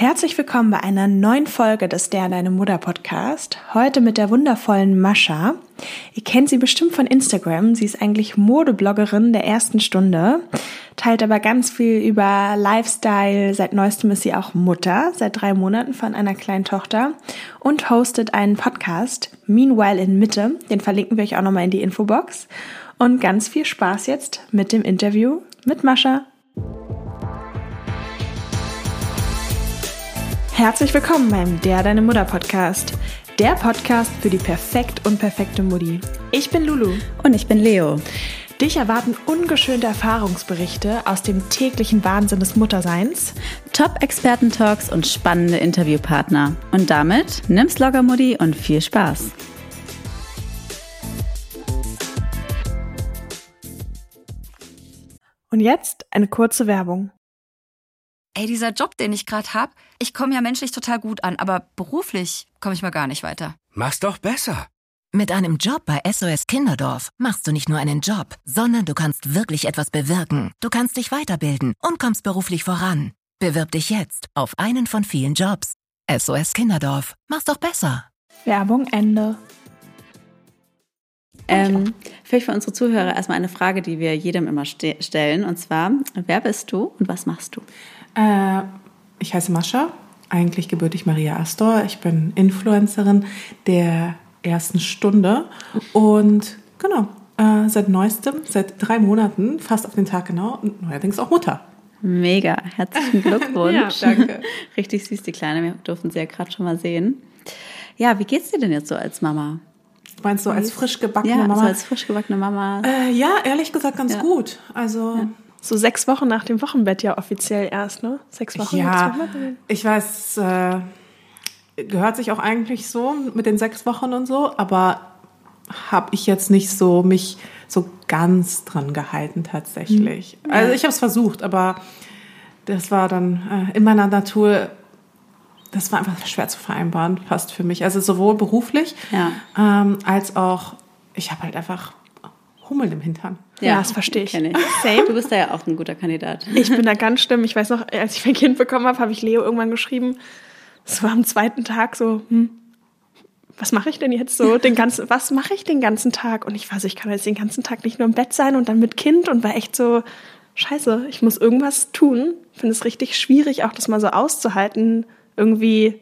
Herzlich willkommen bei einer neuen Folge des Der Deine Mutter Podcast. Heute mit der wundervollen Mascha. Ihr kennt sie bestimmt von Instagram. Sie ist eigentlich Modebloggerin der ersten Stunde, teilt aber ganz viel über Lifestyle. Seit neuestem ist sie auch Mutter, seit drei Monaten von einer kleinen Tochter und hostet einen Podcast, Meanwhile in Mitte. Den verlinken wir euch auch nochmal in die Infobox. Und ganz viel Spaß jetzt mit dem Interview mit Mascha. Herzlich willkommen beim Der Deine Mutter Podcast. Der Podcast für die perfekt und perfekte Mutti. Ich bin Lulu. Und ich bin Leo. Dich erwarten ungeschönte Erfahrungsberichte aus dem täglichen Wahnsinn des Mutterseins. Top-Experten-Talks und spannende Interviewpartner. Und damit nimm's locker, Mutti, und viel Spaß. Und jetzt eine kurze Werbung. Ey, dieser Job, den ich gerade hab, ich komme ja menschlich total gut an, aber beruflich komme ich mal gar nicht weiter. Mach's doch besser. Mit einem Job bei SOS Kinderdorf machst du nicht nur einen Job, sondern du kannst wirklich etwas bewirken. Du kannst dich weiterbilden und kommst beruflich voran. Bewirb dich jetzt auf einen von vielen Jobs. SOS Kinderdorf. Mach's doch besser. Werbung Ende. Ähm, vielleicht für unsere Zuhörer erstmal eine Frage, die wir jedem immer ste stellen. Und zwar, wer bist du und was machst du? Äh, ich heiße Mascha, eigentlich gebürtig Maria Astor. Ich bin Influencerin der ersten Stunde und genau, äh, seit neuestem, seit drei Monaten, fast auf den Tag genau, und neuerdings auch Mutter. Mega, herzlichen Glückwunsch. ja, danke. Richtig süß, die Kleine. Wir durften sie ja gerade schon mal sehen. Ja, wie geht's dir denn jetzt so als Mama? Meinst du als frisch gebackene ja, Mama? So als frisch gebackene Mama. Äh, ja, ehrlich gesagt ganz Ja. gut. Also Ja. So sechs Wochen nach dem Wochenbett ja offiziell erst, ne? Sechs Wochen. Ja, Wochen? ich weiß, äh, gehört sich auch eigentlich so mit den sechs Wochen und so, aber habe ich jetzt nicht so mich so ganz dran gehalten tatsächlich. Also ich habe es versucht, aber das war dann äh, in meiner Natur, das war einfach schwer zu vereinbaren, fast für mich. Also sowohl beruflich Ja. ähm, als auch, ich habe halt einfach Hummel im Hintern. Ja, das verstehe ich. Ich. Same. Du bist da ja auch ein guter Kandidat. Ich bin da ganz schlimm. Ich weiß noch, als ich mein Kind bekommen habe, habe ich Leo irgendwann geschrieben. Es war am zweiten Tag so, hm, was mache ich denn jetzt so den ganzen, was mache ich den ganzen Tag? Und ich weiß, ich kann jetzt den ganzen Tag nicht nur im Bett sein und dann mit Kind und war echt so, scheiße, ich muss irgendwas tun. Finde es richtig schwierig, auch das mal so auszuhalten, irgendwie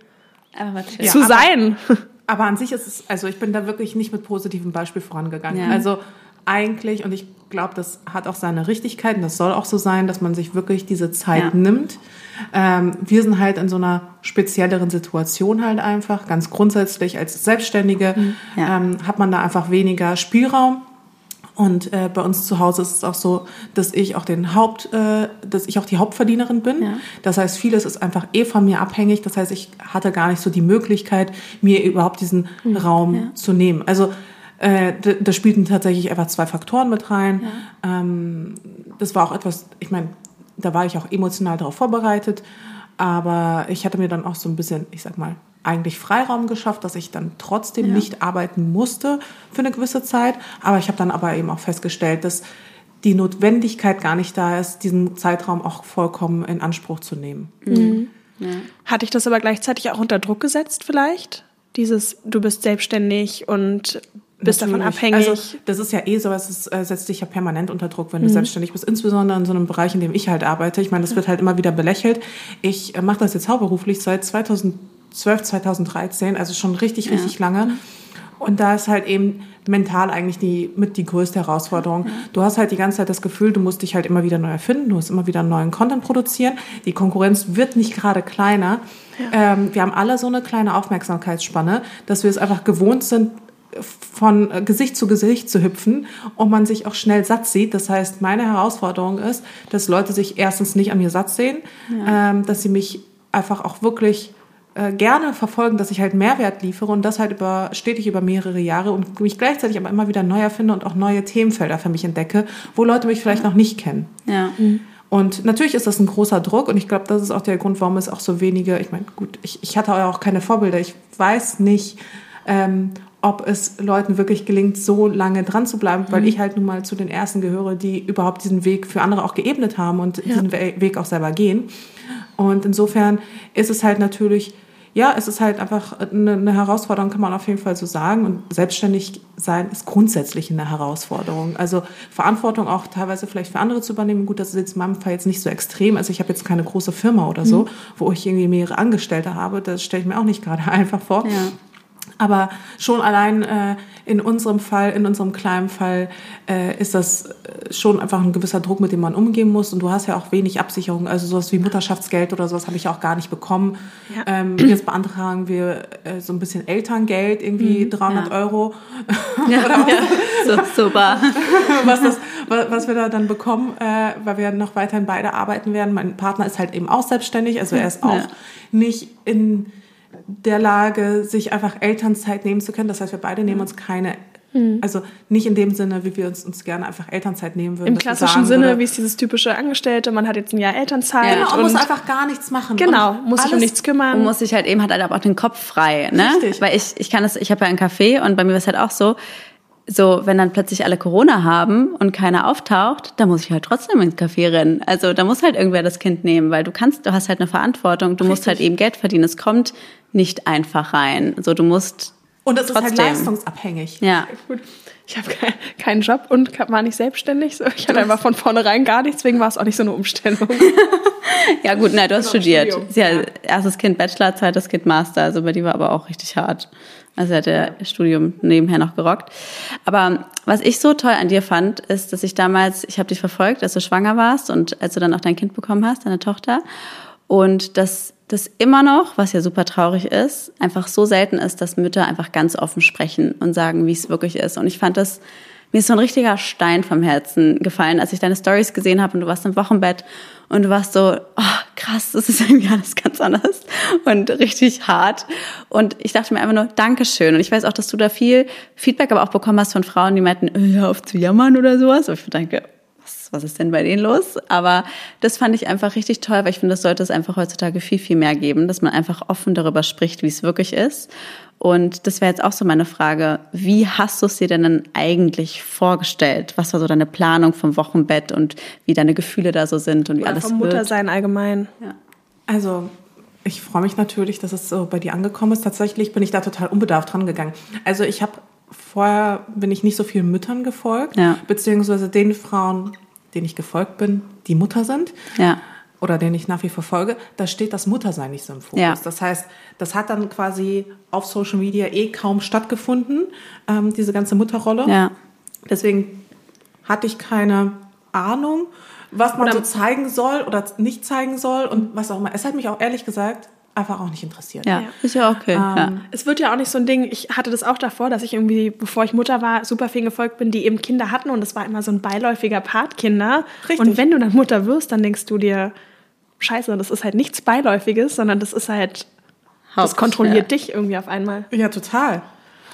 chill. zu aber- sein. Aber an sich ist es, also ich bin da wirklich nicht mit positivem Beispiel vorangegangen. Ja. Also eigentlich, und ich glaube, das hat auch seine Richtigkeit und das soll auch so sein, dass man sich wirklich diese Zeit Ja. nimmt. Ähm, wir sind halt in so einer spezielleren Situation halt einfach. Ganz grundsätzlich als Selbstständige Ja. ähm, hat man da einfach weniger Spielraum. Und äh, bei uns zu Hause ist es auch so, dass ich auch den Haupt, äh, dass ich auch die Hauptverdienerin bin. Ja. Das heißt, vieles ist einfach eh von mir abhängig. Das heißt, ich hatte gar nicht so die Möglichkeit, mir überhaupt diesen Raum Ja. zu nehmen. Also äh, d- da spielten tatsächlich einfach zwei Faktoren mit rein. Ähm, das war auch etwas, ich meine, da war ich auch emotional darauf vorbereitet. Aber ich hatte mir dann auch so ein bisschen, ich sag mal, eigentlich Freiraum geschafft, dass ich dann trotzdem Ja. nicht arbeiten musste für eine gewisse Zeit. Aber ich habe dann aber eben auch festgestellt, dass die Notwendigkeit gar nicht da ist, diesen Zeitraum auch vollkommen in Anspruch zu nehmen. Hatte ich das aber gleichzeitig auch unter Druck gesetzt vielleicht? Dieses, du bist selbstständig und bist davon abhängig. Also das ist ja eh so, es äh, setzt dich ja permanent unter Druck, wenn du selbstständig bist, insbesondere in so einem Bereich, in dem ich halt arbeite. Ich meine, das wird halt immer wieder belächelt. Ich äh, mache das jetzt hauptberuflich seit 2012, 2013, also schon richtig, richtig lange. Und da ist halt eben mental eigentlich die, mit die größte Herausforderung. Du hast halt die ganze Zeit das Gefühl, du musst dich halt immer wieder neu erfinden, du musst immer wieder neuen Content produzieren. Die Konkurrenz wird nicht gerade kleiner. Ähm, wir haben alle so eine kleine Aufmerksamkeitsspanne, dass wir es einfach gewohnt sind, von Gesicht zu Gesicht zu hüpfen und man sich auch schnell satt sieht. Das heißt, meine Herausforderung ist, dass Leute sich erstens nicht an mir satt sehen, ähm, dass sie mich einfach auch wirklich äh, gerne verfolgen, dass ich halt Mehrwert liefere und das halt über, stetig über mehrere Jahre und mich gleichzeitig aber immer wieder neu erfinde und auch neue Themenfelder für mich entdecke, wo Leute mich vielleicht noch nicht kennen. Ja. Und natürlich ist das ein großer Druck und ich glaube, das ist auch der Grund, warum es auch so wenige, ich meine, gut, ich, ich hatte auch keine Vorbilder, ich weiß nicht, ähm, ob es Leuten wirklich gelingt, so lange dran zu bleiben, weil ich halt nun mal zu den Ersten gehöre, die überhaupt diesen Weg für andere auch geebnet haben und diesen We- Weg auch selber gehen. Und insofern ist es halt natürlich, ja, es ist halt einfach eine, eine Herausforderung, kann man auf jeden Fall so sagen. Und selbstständig sein ist grundsätzlich eine Herausforderung. Also Verantwortung auch teilweise vielleicht für andere zu übernehmen. Gut, das ist jetzt in meinem Fall jetzt nicht so extrem. Also ich habe jetzt keine große Firma oder so, wo ich irgendwie mehrere Angestellte habe. Das stelle ich mir auch nicht gerade einfach vor. Ja. Aber schon allein äh, in unserem Fall, in unserem kleinen Fall, äh, ist das äh, schon einfach ein gewisser Druck, mit dem man umgehen muss. Und du hast ja auch wenig Absicherung. Also sowas wie Mutterschaftsgeld oder sowas habe ich auch gar nicht bekommen. Ja. Ähm, jetzt beantragen wir äh, so ein bisschen Elterngeld, irgendwie 300 ja. Euro, Ja, so, super. was, das, wa- was wir da dann bekommen, äh, weil wir noch weiterhin beide arbeiten werden. Mein Partner ist halt eben auch selbstständig, also er ist auch Ja. nicht in der Lage, sich einfach Elternzeit nehmen zu können. Das heißt, wir beide nehmen uns keine, also nicht in dem Sinne, wie wir uns, uns gerne einfach Elternzeit nehmen würden. Im klassischen sagen Sinne, würde, wie es dieses typische Angestellte, man hat jetzt ein Jahr Elternzeit Genau, und und muss einfach gar nichts machen. genau, und muss sich um nichts kümmern. Und muss sich halt eben, hat halt aber auch den Kopf frei, ne? Richtig. Weil ich, ich kann das, ich habe ja einen Café und bei mir war es halt auch so, so, wenn dann plötzlich alle Corona haben und keiner auftaucht, dann muss ich halt trotzdem ins Café rennen. Also da muss halt irgendwer das Kind nehmen, weil du kannst, du hast halt eine Verantwortung, du musst halt eben Geld verdienen. Es kommt nicht einfach rein. So, du musst Und das ist halt trotzdem. leistungsabhängig. Ja. Gut. Ich habe kein, keinen Job und war nicht selbstständig. So. Ich hatte einfach von vornherein gar nichts, deswegen war es auch nicht so eine Umstellung. Ja gut, nein, du hast Genau, studiert. Sie hat erstes Kind Bachelor, zweites Kind Master. Also bei die war aber auch richtig hart. Also sie hat ja Studium nebenher noch gerockt. Aber was ich so toll an dir fand, ist, dass ich damals, ich habe dich verfolgt, als du schwanger warst und als du dann auch dein Kind bekommen hast, deine Tochter. Und dass das immer noch, was ja super traurig ist, einfach so selten ist, dass Mütter einfach ganz offen sprechen und sagen, wie es wirklich ist. Und ich fand das, mir ist so ein richtiger Stein vom Herzen gefallen, als ich deine Stories gesehen habe und du warst im Wochenbett und du warst so, oh, krass, das ist irgendwie alles ganz anders und richtig hart. Und ich dachte mir einfach nur, Dankeschön. Und ich weiß auch, dass du da viel Feedback aber auch bekommen hast von Frauen, die meinten, hör auf zu jammern oder sowas. Und ich denke, was, was ist denn bei denen los? Aber das fand ich einfach richtig toll, weil ich finde, das sollte es einfach heutzutage viel, viel mehr geben, dass man einfach offen darüber spricht, wie es wirklich ist. Und das wäre jetzt auch so meine Frage. Wie hast du es dir denn dann eigentlich vorgestellt? Was war so deine Planung vom Wochenbett und wie deine Gefühle da so sind und wie Oder alles vom wird? Muttersein allgemein. Also, ich freue mich natürlich, dass es so bei dir angekommen ist. Tatsächlich bin ich da total unbedarft dran gegangen. Also, ich habe vorher bin ich nicht so viel Müttern gefolgt, Ja. beziehungsweise den Frauen, denen ich gefolgt bin, die Mutter sind. Ja. Oder denen ich nach wie vor folge, da steht das Muttersein nicht so im Fokus. Ja. Das heißt, das hat dann quasi auf Social Media eh kaum stattgefunden, ähm, diese ganze Mutterrolle. Ja. Deswegen hatte ich keine Ahnung, was man Oder- so zeigen soll oder nicht zeigen soll und was auch immer. Es hat mich auch ehrlich gesagt einfach auch nicht interessiert. Ja, ist ja okay. ja. Es wird ja auch nicht so ein Ding, ich hatte das auch davor, dass ich irgendwie, bevor ich Mutter war, super viel gefolgt bin, die eben Kinder hatten und das war immer so ein beiläufiger Part Kinder. Richtig. Und wenn du dann Mutter wirst, dann denkst du dir, scheiße, das ist halt nichts Beiläufiges, sondern das ist halt, das Haupt- kontrolliert ja. dich irgendwie auf einmal. Ja, total.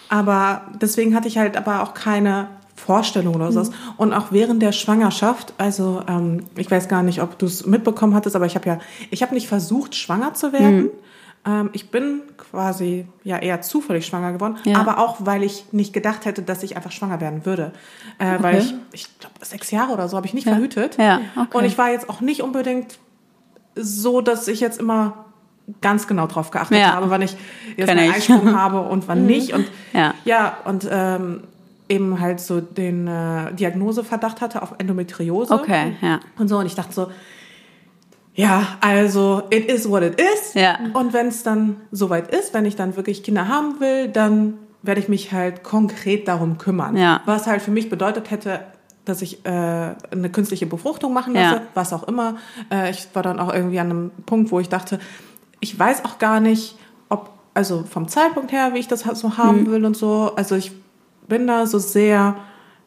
Aber deswegen hatte ich halt aber auch keine Vorstellung oder sowas. Und auch während der Schwangerschaft, also ähm, ich weiß gar nicht, ob du es mitbekommen hattest, aber ich habe ja, ich habe nicht versucht, schwanger zu werden. Ähm, ich bin quasi ja eher zufällig schwanger geworden, Ja. aber auch, weil ich nicht gedacht hätte, dass ich einfach schwanger werden würde. Äh, Weil Okay. ich, ich glaube, sechs Jahre oder so habe ich nicht Ja. verhütet. Ja, okay. Und ich war jetzt auch nicht unbedingt so, dass ich jetzt immer ganz genau drauf geachtet Ja. habe, wann ich jetzt einen ich. Eisprung habe und wann nicht. Und Ja. ja, und ähm, eben halt so den äh, Diagnoseverdacht hatte auf Endometriose. Okay, ja. Und so, und ich dachte so, ja, also it is what it is. Ja. Und wenn es dann soweit ist, wenn ich dann wirklich Kinder haben will, dann werde ich mich halt konkret darum kümmern. Ja. Was halt für mich bedeutet hätte, dass ich äh, eine künstliche Befruchtung machen Ja. lasse, was auch immer. Äh, ich war dann auch irgendwie an einem Punkt, wo ich dachte, ich weiß auch gar nicht, ob, also vom Zeitpunkt her, wie ich das so haben Mhm. will und so. Also ich bin da so sehr,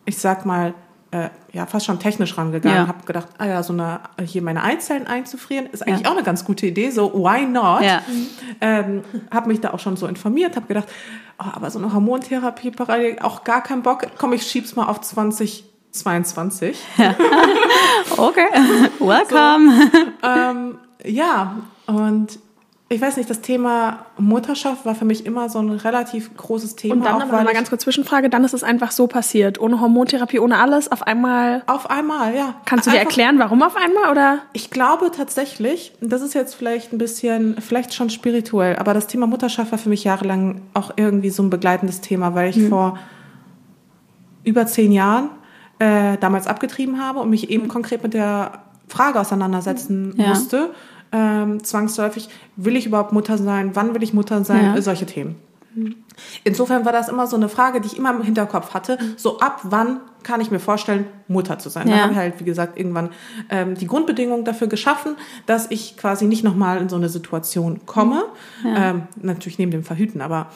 ich sag mal, äh, ja, fast schon technisch rangegangen. Ja. Habe gedacht, ah ja, so eine, hier meine Eizellen einzufrieren, ist eigentlich auch eine ganz gute Idee. So, why not? Ja. Ähm, habe mich da auch schon so informiert, habe gedacht, oh, aber so eine Hormontherapie parallel, auch gar keinen Bock. Komm, ich schieb's mal auf 2022. Okay, welcome. ähm, ja, und ich weiß nicht, das Thema Mutterschaft war für mich immer so ein relativ großes Thema. Und dann aber mal ganz kurz Zwischenfrage, dann ist es einfach so passiert, ohne Hormontherapie, ohne alles, auf einmal. Auf einmal, ja. Kannst du dir Einfach- erklären, warum auf einmal oder? Ich glaube tatsächlich, das ist jetzt vielleicht ein bisschen, vielleicht schon spirituell, aber das Thema Mutterschaft war für mich jahrelang auch irgendwie so ein begleitendes Thema, weil ich vor über zehn Jahren äh, damals abgetrieben habe und mich eben konkret mit der Frage auseinandersetzen Ja. musste, ähm, zwangsläufig, will ich überhaupt Mutter sein, wann will ich Mutter sein, Ja. solche Themen. Insofern war das immer so eine Frage, die ich immer im Hinterkopf hatte. So ab wann kann ich mir vorstellen, Mutter zu sein? Ja. Dann haben wir halt, wie gesagt, irgendwann ähm, die Grundbedingungen dafür geschaffen, dass ich quasi nicht nochmal in so eine Situation komme. Ähm, natürlich neben dem Verhüten, aber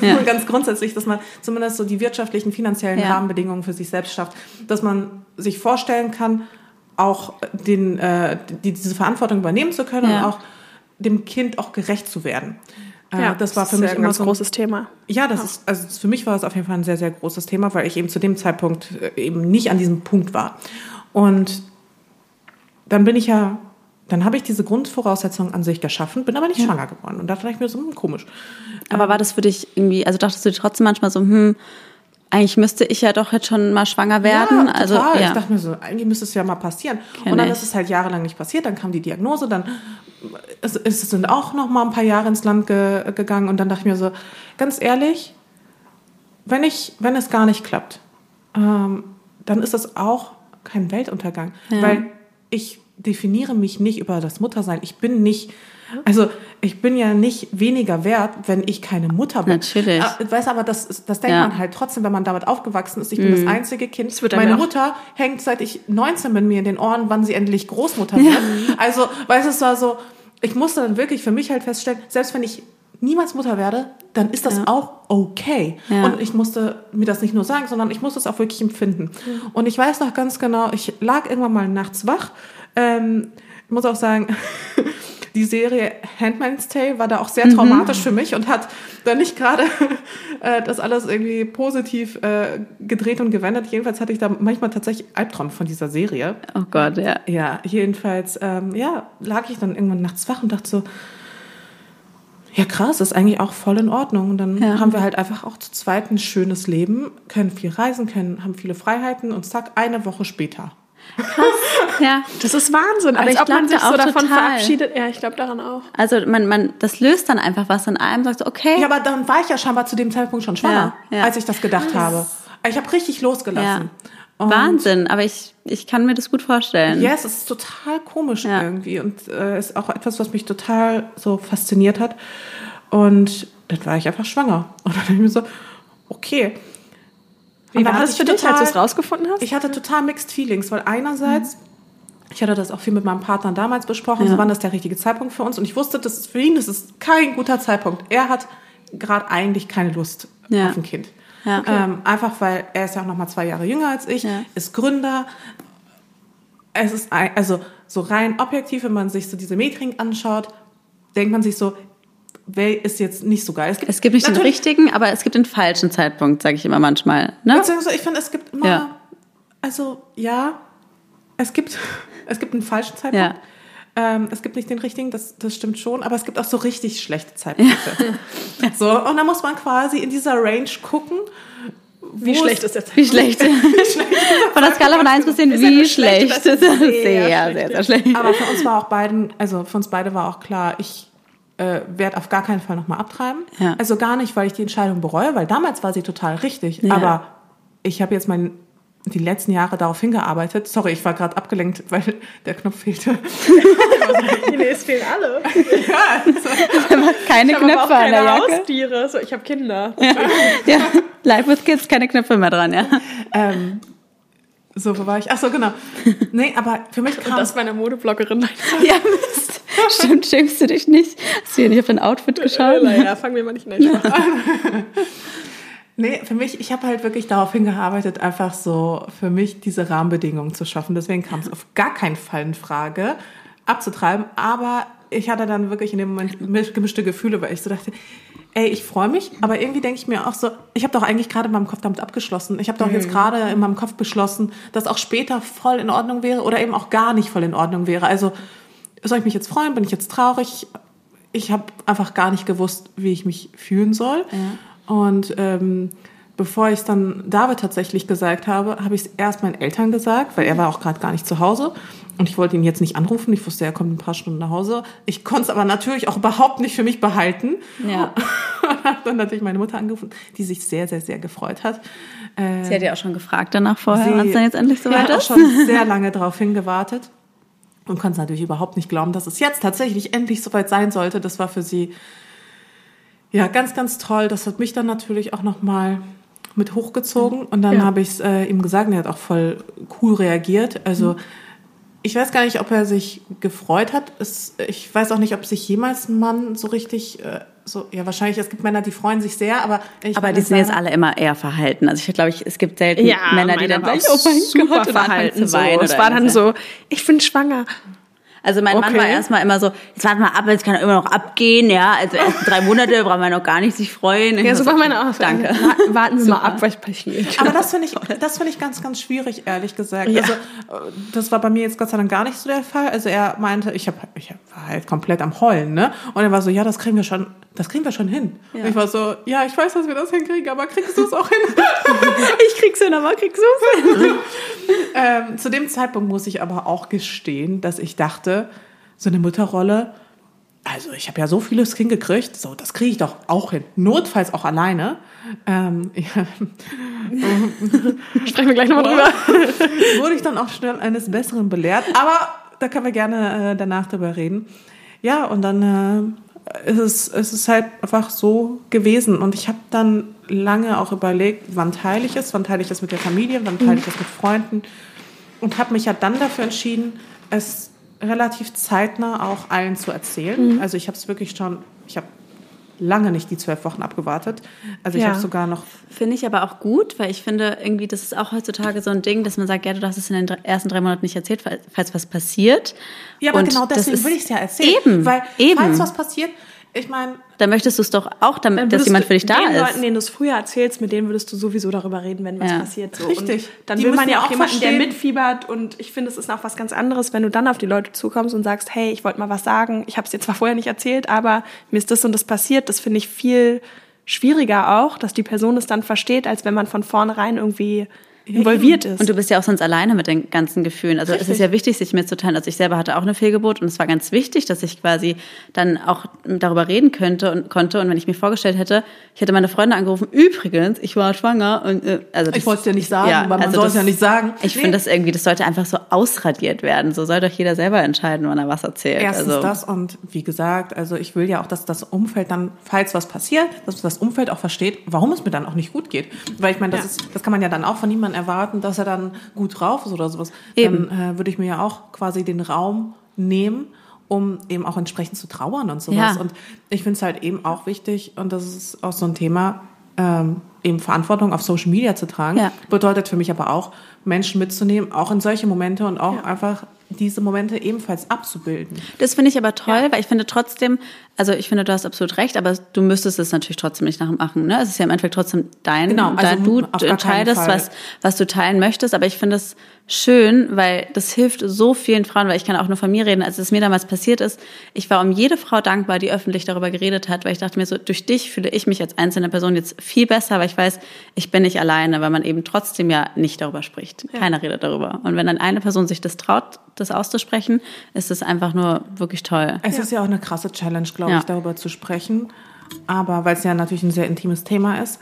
Ja. ganz grundsätzlich, dass man zumindest so die wirtschaftlichen, finanziellen Ja. Rahmenbedingungen für sich selbst schafft, dass man sich vorstellen kann, auch den, äh, die, diese Verantwortung übernehmen zu können Ja. und auch dem Kind auch gerecht zu werden. Äh, das war für mich ja ein immer ganz so ein großes Thema. ja, das ist, also für mich war es auf jeden Fall ein sehr, sehr großes Thema, weil ich eben zu dem Zeitpunkt äh, eben nicht an diesem Punkt war. Und dann bin ich ja, dann habe ich diese Grundvoraussetzungen an sich geschaffen, bin aber nicht schwanger geworden. Und da dachte ich mir so, hm, komisch. Aber war das für dich irgendwie, also dachtest du dir trotzdem manchmal so, hm, eigentlich müsste ich ja doch jetzt schon mal schwanger werden? Ja, also, total. ja. Ich dachte mir so, eigentlich müsste es ja mal passieren. Kenn und dann ich. ist es halt jahrelang nicht passiert. Dann kam die Diagnose, dann es, es sind auch noch mal ein paar Jahre ins Land ge, gegangen. Und dann dachte ich mir so, ganz ehrlich, wenn, ich, wenn es gar nicht klappt, ähm, dann ist das auch kein Weltuntergang. Weil ich definiere mich nicht über das Muttersein. Ich bin nicht, also ich bin ja nicht weniger wert, wenn ich keine Mutter bin. Natürlich. Ah, Weißt aber, das, das denkt Ja. man halt trotzdem, wenn man damit aufgewachsen ist. Ich bin das einzige Kind. wird einem Meine Mutter hängt seit ich 19 bin mir in den Ohren, wann sie endlich Großmutter wird. Also, weißt du, es war so, ich musste dann wirklich für mich halt feststellen, selbst wenn ich niemals Mutter werde, dann ist das auch okay. Ja. Und ich musste mir das nicht nur sagen, sondern ich musste es auch wirklich empfinden. Und ich weiß noch ganz genau, ich lag irgendwann mal nachts wach. Ähm, ich muss auch sagen, die Serie Handmaid's Tale war da auch sehr traumatisch für mich und hat da nicht gerade äh, das alles irgendwie positiv äh, gedreht und gewendet. Jedenfalls hatte ich da manchmal tatsächlich Albtraum von dieser Serie. Oh Gott, ja. Ja, jedenfalls, ähm, ja, lag ich dann irgendwann nachts wach und dachte so, ja krass, ist eigentlich auch voll in Ordnung. Und dann Ja. haben wir halt einfach auch zu zweit ein schönes Leben, können viel reisen, können, haben viele Freiheiten und zack, eine Woche später. Ja. Das ist Wahnsinn, Aber als ich ob man sich da so davon total. verabschiedet. Ja, ich glaube daran auch. Also man, man, das löst dann einfach was in einem, sagt so, okay. Ja, aber dann war ich ja scheinbar zu dem Zeitpunkt schon schwanger, Ja, ja. als ich das gedacht habe. Ich habe richtig losgelassen. Und Wahnsinn, aber ich, ich kann mir das gut vorstellen. Ja, es ist total komisch Ja. irgendwie und äh, ist auch etwas, was mich total so fasziniert hat. Und dann war ich einfach schwanger. Und dann dachte ich mir so, okay. Wie war das für dich, total- als du es rausgefunden hast? Ich hatte total mixed feelings, weil einerseits, ich hatte das auch viel mit meinem Partner damals besprochen, Ja. so wann das der richtige Zeitpunkt für uns. Und ich wusste, das ist für ihn, das ist kein guter Zeitpunkt. Er hat gerade eigentlich keine Lust Ja. auf ein Kind. Ja. Ähm, einfach weil er ist ja auch noch mal zwei Jahre jünger als ich, ist Gründer. Es ist ein, also so rein objektiv, wenn man sich so diese Metrik anschaut, denkt man sich so, ist jetzt nicht so geil? Es gibt nicht den richtigen, aber es gibt den falschen Zeitpunkt, sage ich immer manchmal. Ne? Beziehungsweise ich finde, es gibt immer, Ja. also ja, es gibt, es gibt einen falschen Zeitpunkt. Ja. Ähm, es gibt nicht den richtigen, das, das stimmt schon, aber es gibt auch so richtig schlechte Zeitpunkte. So, und da muss man quasi in dieser Range gucken, Wie schlecht es- ist der Zeitpunkt? Wie schlecht. Von der Skala von 1 bis 10, Ist ja wie schlecht, schlecht. das ist sehr sehr, schlecht, sehr, sehr schlecht. Aber für uns war auch beiden, also für uns beide war auch klar, ich äh, werde auf gar keinen Fall nochmal abtreiben. Ja. Also gar nicht, weil ich die Entscheidung bereue, weil damals war sie total richtig. Ja. Aber ich habe jetzt mein, die letzten Jahre darauf hingearbeitet. Sorry, ich war gerade abgelenkt, weil der Knopf fehlte. Nee, es fehlen alle. Keine Ich habe aber auch Knöpfe an der keine Jacke. Haustiere. So, ich habe Kinder. Ja, Live with Kids, keine Knöpfe mehr dran, ja. ähm, so, wo war ich? Ach so, genau. Nee, aber für mich kam Das meine Modebloggerin. Ja, Mist. Stimmt, schämst du dich nicht? Hast du hier nicht auf dein Outfit geschaut? Ja, fangen wir mal nicht in. Nee, für mich, ich habe halt wirklich darauf hingearbeitet, einfach so für mich diese Rahmenbedingungen zu schaffen. Deswegen kam es auf gar keinen Fall in Frage, abzutreiben. Aber ich hatte dann wirklich in dem Moment misch- gemischte Gefühle, weil ich so dachte, ey, ich freue mich, aber irgendwie denke ich mir auch so, ich habe doch eigentlich gerade in meinem Kopf damit abgeschlossen. Ich habe doch jetzt gerade in meinem Kopf beschlossen, dass auch später voll in Ordnung wäre oder eben auch gar nicht voll in Ordnung wäre. Also soll ich mich jetzt freuen? Bin ich jetzt traurig? ich habe einfach gar nicht gewusst, wie ich mich fühlen soll. Ja. Und ähm, bevor ich es dann David tatsächlich gesagt habe, habe ich es erst meinen Eltern gesagt, weil er war auch gerade gar nicht zu Hause. Und ich wollte ihn jetzt nicht anrufen. Ich wusste, er kommt ein paar Stunden nach Hause. Ich konnte es aber natürlich auch überhaupt nicht für mich behalten. Ja. Und habe dann natürlich meine Mutter angerufen, die sich sehr, sehr, sehr gefreut hat. Sie hat ja auch schon gefragt danach vorher, wann es dann jetzt endlich so weit ist. Sie hat auch schon sehr lange darauf hingewartet und konnte natürlich überhaupt nicht glauben, dass es jetzt tatsächlich endlich soweit sein sollte. Das war für sie ja ganz, ganz toll. Das hat mich dann natürlich auch nochmal mit hochgezogen und dann ja. habe ich es äh, ihm gesagt und er hat auch voll cool reagiert. Also mhm. Ich weiß gar nicht, ob er sich gefreut hat. Es, ich weiß auch nicht, ob sich jemals ein Mann so richtig äh, so, ja, wahrscheinlich, es gibt Männer, die freuen sich sehr, aber ich Aber die sind jetzt alle immer eher verhalten. Also ich glaube, ich, es gibt selten ja, Männer, die dann gleich, oh mein super Gott, verhalten. So. Es war dann so, ich bin schwanger. Also mein okay. Mann war erstmal immer so, jetzt warten wir ab, jetzt kann er immer noch abgehen, ja. Also erst drei Monate brauchen wir noch gar nicht sich freuen. Ja, so war meine Aussage. Danke. Warten Sie mal ab, was passiert. Aber das finde ich, das finde ich ganz, ganz schwierig, ehrlich gesagt. Ja. Also das war bei mir jetzt Gott sei Dank gar nicht so der Fall. Also er meinte, ich hab, ich war halt komplett am Heulen, ne? Und er war so, ja, das kriegen wir schon, das kriegen wir schon hin. Ja. Und ich war so, ja, ich weiß, dass wir das hinkriegen, aber kriegst du es auch hin? ich krieg's hin, aber kriegst du es hin? ähm, zu dem Zeitpunkt muss ich aber auch gestehen, dass ich dachte, so eine Mutterrolle, also ich habe ja so vieles hingekriegt, so das kriege ich doch auch hin, notfalls auch alleine. Ähm, ja. Sprechen wir gleich nochmal drüber. Wurde ich dann auch schnell eines Besseren belehrt, aber da können wir gerne äh, danach drüber reden. Ja, und dann äh, ist es, ist es halt einfach so gewesen. Und ich habe dann lange auch überlegt, wann teile ich es, wann teile ich es mit der Familie, wann teile ich es mit Freunden. Und habe mich ja dann dafür entschieden, es relativ zeitnah auch allen zu erzählen. Mhm. Also ich habe es wirklich schon, ich habe lange nicht die zwölf Wochen abgewartet. Also ich ja. habe sogar noch. Finde ich aber auch gut, weil ich finde, irgendwie, das ist auch heutzutage so ein Ding, dass man sagt, ja, du hast es in den ersten drei Monaten nicht erzählt, falls was passiert. Ja, aber Und genau deswegen will ich es ja erzählen. Eben. Weil, eben. falls was passiert, ich meine. Da möchtest du es doch auch, damit, dass jemand für dich da den ist. Leuten, denen du es früher erzählst, mit denen würdest du sowieso darüber reden, wenn was ja. passiert. So. Richtig. Und dann die will man ja auch jemanden, verstehen. der mitfiebert. Und ich finde, es ist auch was ganz anderes, wenn du dann auf die Leute zukommst und sagst, hey, ich wollte mal was sagen. Ich habe es dir zwar vorher nicht erzählt, aber mir ist das und das passiert. Das finde ich viel schwieriger auch, dass die Person es dann versteht, als wenn man von vornherein irgendwie involviert ist. Und du bist ja auch sonst alleine mit den ganzen Gefühlen. Also Richtig. es ist ja wichtig, sich mitzuteilen. Also ich selber hatte auch eine Fehlgeburt und es war ganz wichtig, dass ich quasi dann auch darüber reden könnte und konnte. Und wenn ich mir vorgestellt hätte, ich hätte meine Freunde angerufen, übrigens, ich war schwanger. Und, äh, also das, ich wollte es ja nicht sagen, ja, man also soll es ja nicht sagen. Ich nee. finde das irgendwie, das sollte einfach so ausradiert werden. So soll doch jeder selber entscheiden, wann er was erzählt. Erstens also. das und wie gesagt, also ich will ja auch, dass das Umfeld dann, falls was passiert, dass das Umfeld auch versteht, warum es mir dann auch nicht gut geht. Weil ich meine, das, ja. ist, das kann man ja dann auch von niemandem erwarten, dass er dann gut drauf ist oder sowas, eben. dann äh, würde ich mir ja auch quasi den Raum nehmen, um eben auch entsprechend zu trauern und sowas. Ja. Und ich finde es halt eben auch wichtig, und das ist auch so ein Thema, ähm, eben Verantwortung auf Social Media zu tragen. Ja. Bedeutet für mich aber auch, Menschen mitzunehmen, auch in solche Momente und auch ja. einfach diese Momente ebenfalls abzubilden. Das finde ich aber toll, ja. weil ich finde trotzdem, also ich finde, du hast absolut recht, aber du müsstest es natürlich trotzdem nicht nachmachen. Ne? Es ist ja im Endeffekt trotzdem dein, genau, also du entscheidest, was, was du teilen möchtest, aber ich finde es schön, weil das hilft so vielen Frauen, weil ich kann auch nur von mir reden, als es mir damals passiert ist. Ich war um jede Frau dankbar, die öffentlich darüber geredet hat, weil ich dachte mir so, durch dich fühle ich mich als einzelne Person jetzt viel besser, weil ich weiß, ich bin nicht alleine, weil man eben trotzdem ja nicht darüber spricht. Ja. Keiner redet darüber. Und wenn dann eine Person sich das traut, das auszusprechen, ist es einfach nur wirklich toll. Es ja. ist ja auch eine krasse Challenge, glaube ja. ich, darüber zu sprechen. Aber weil es ja natürlich ein sehr intimes Thema ist.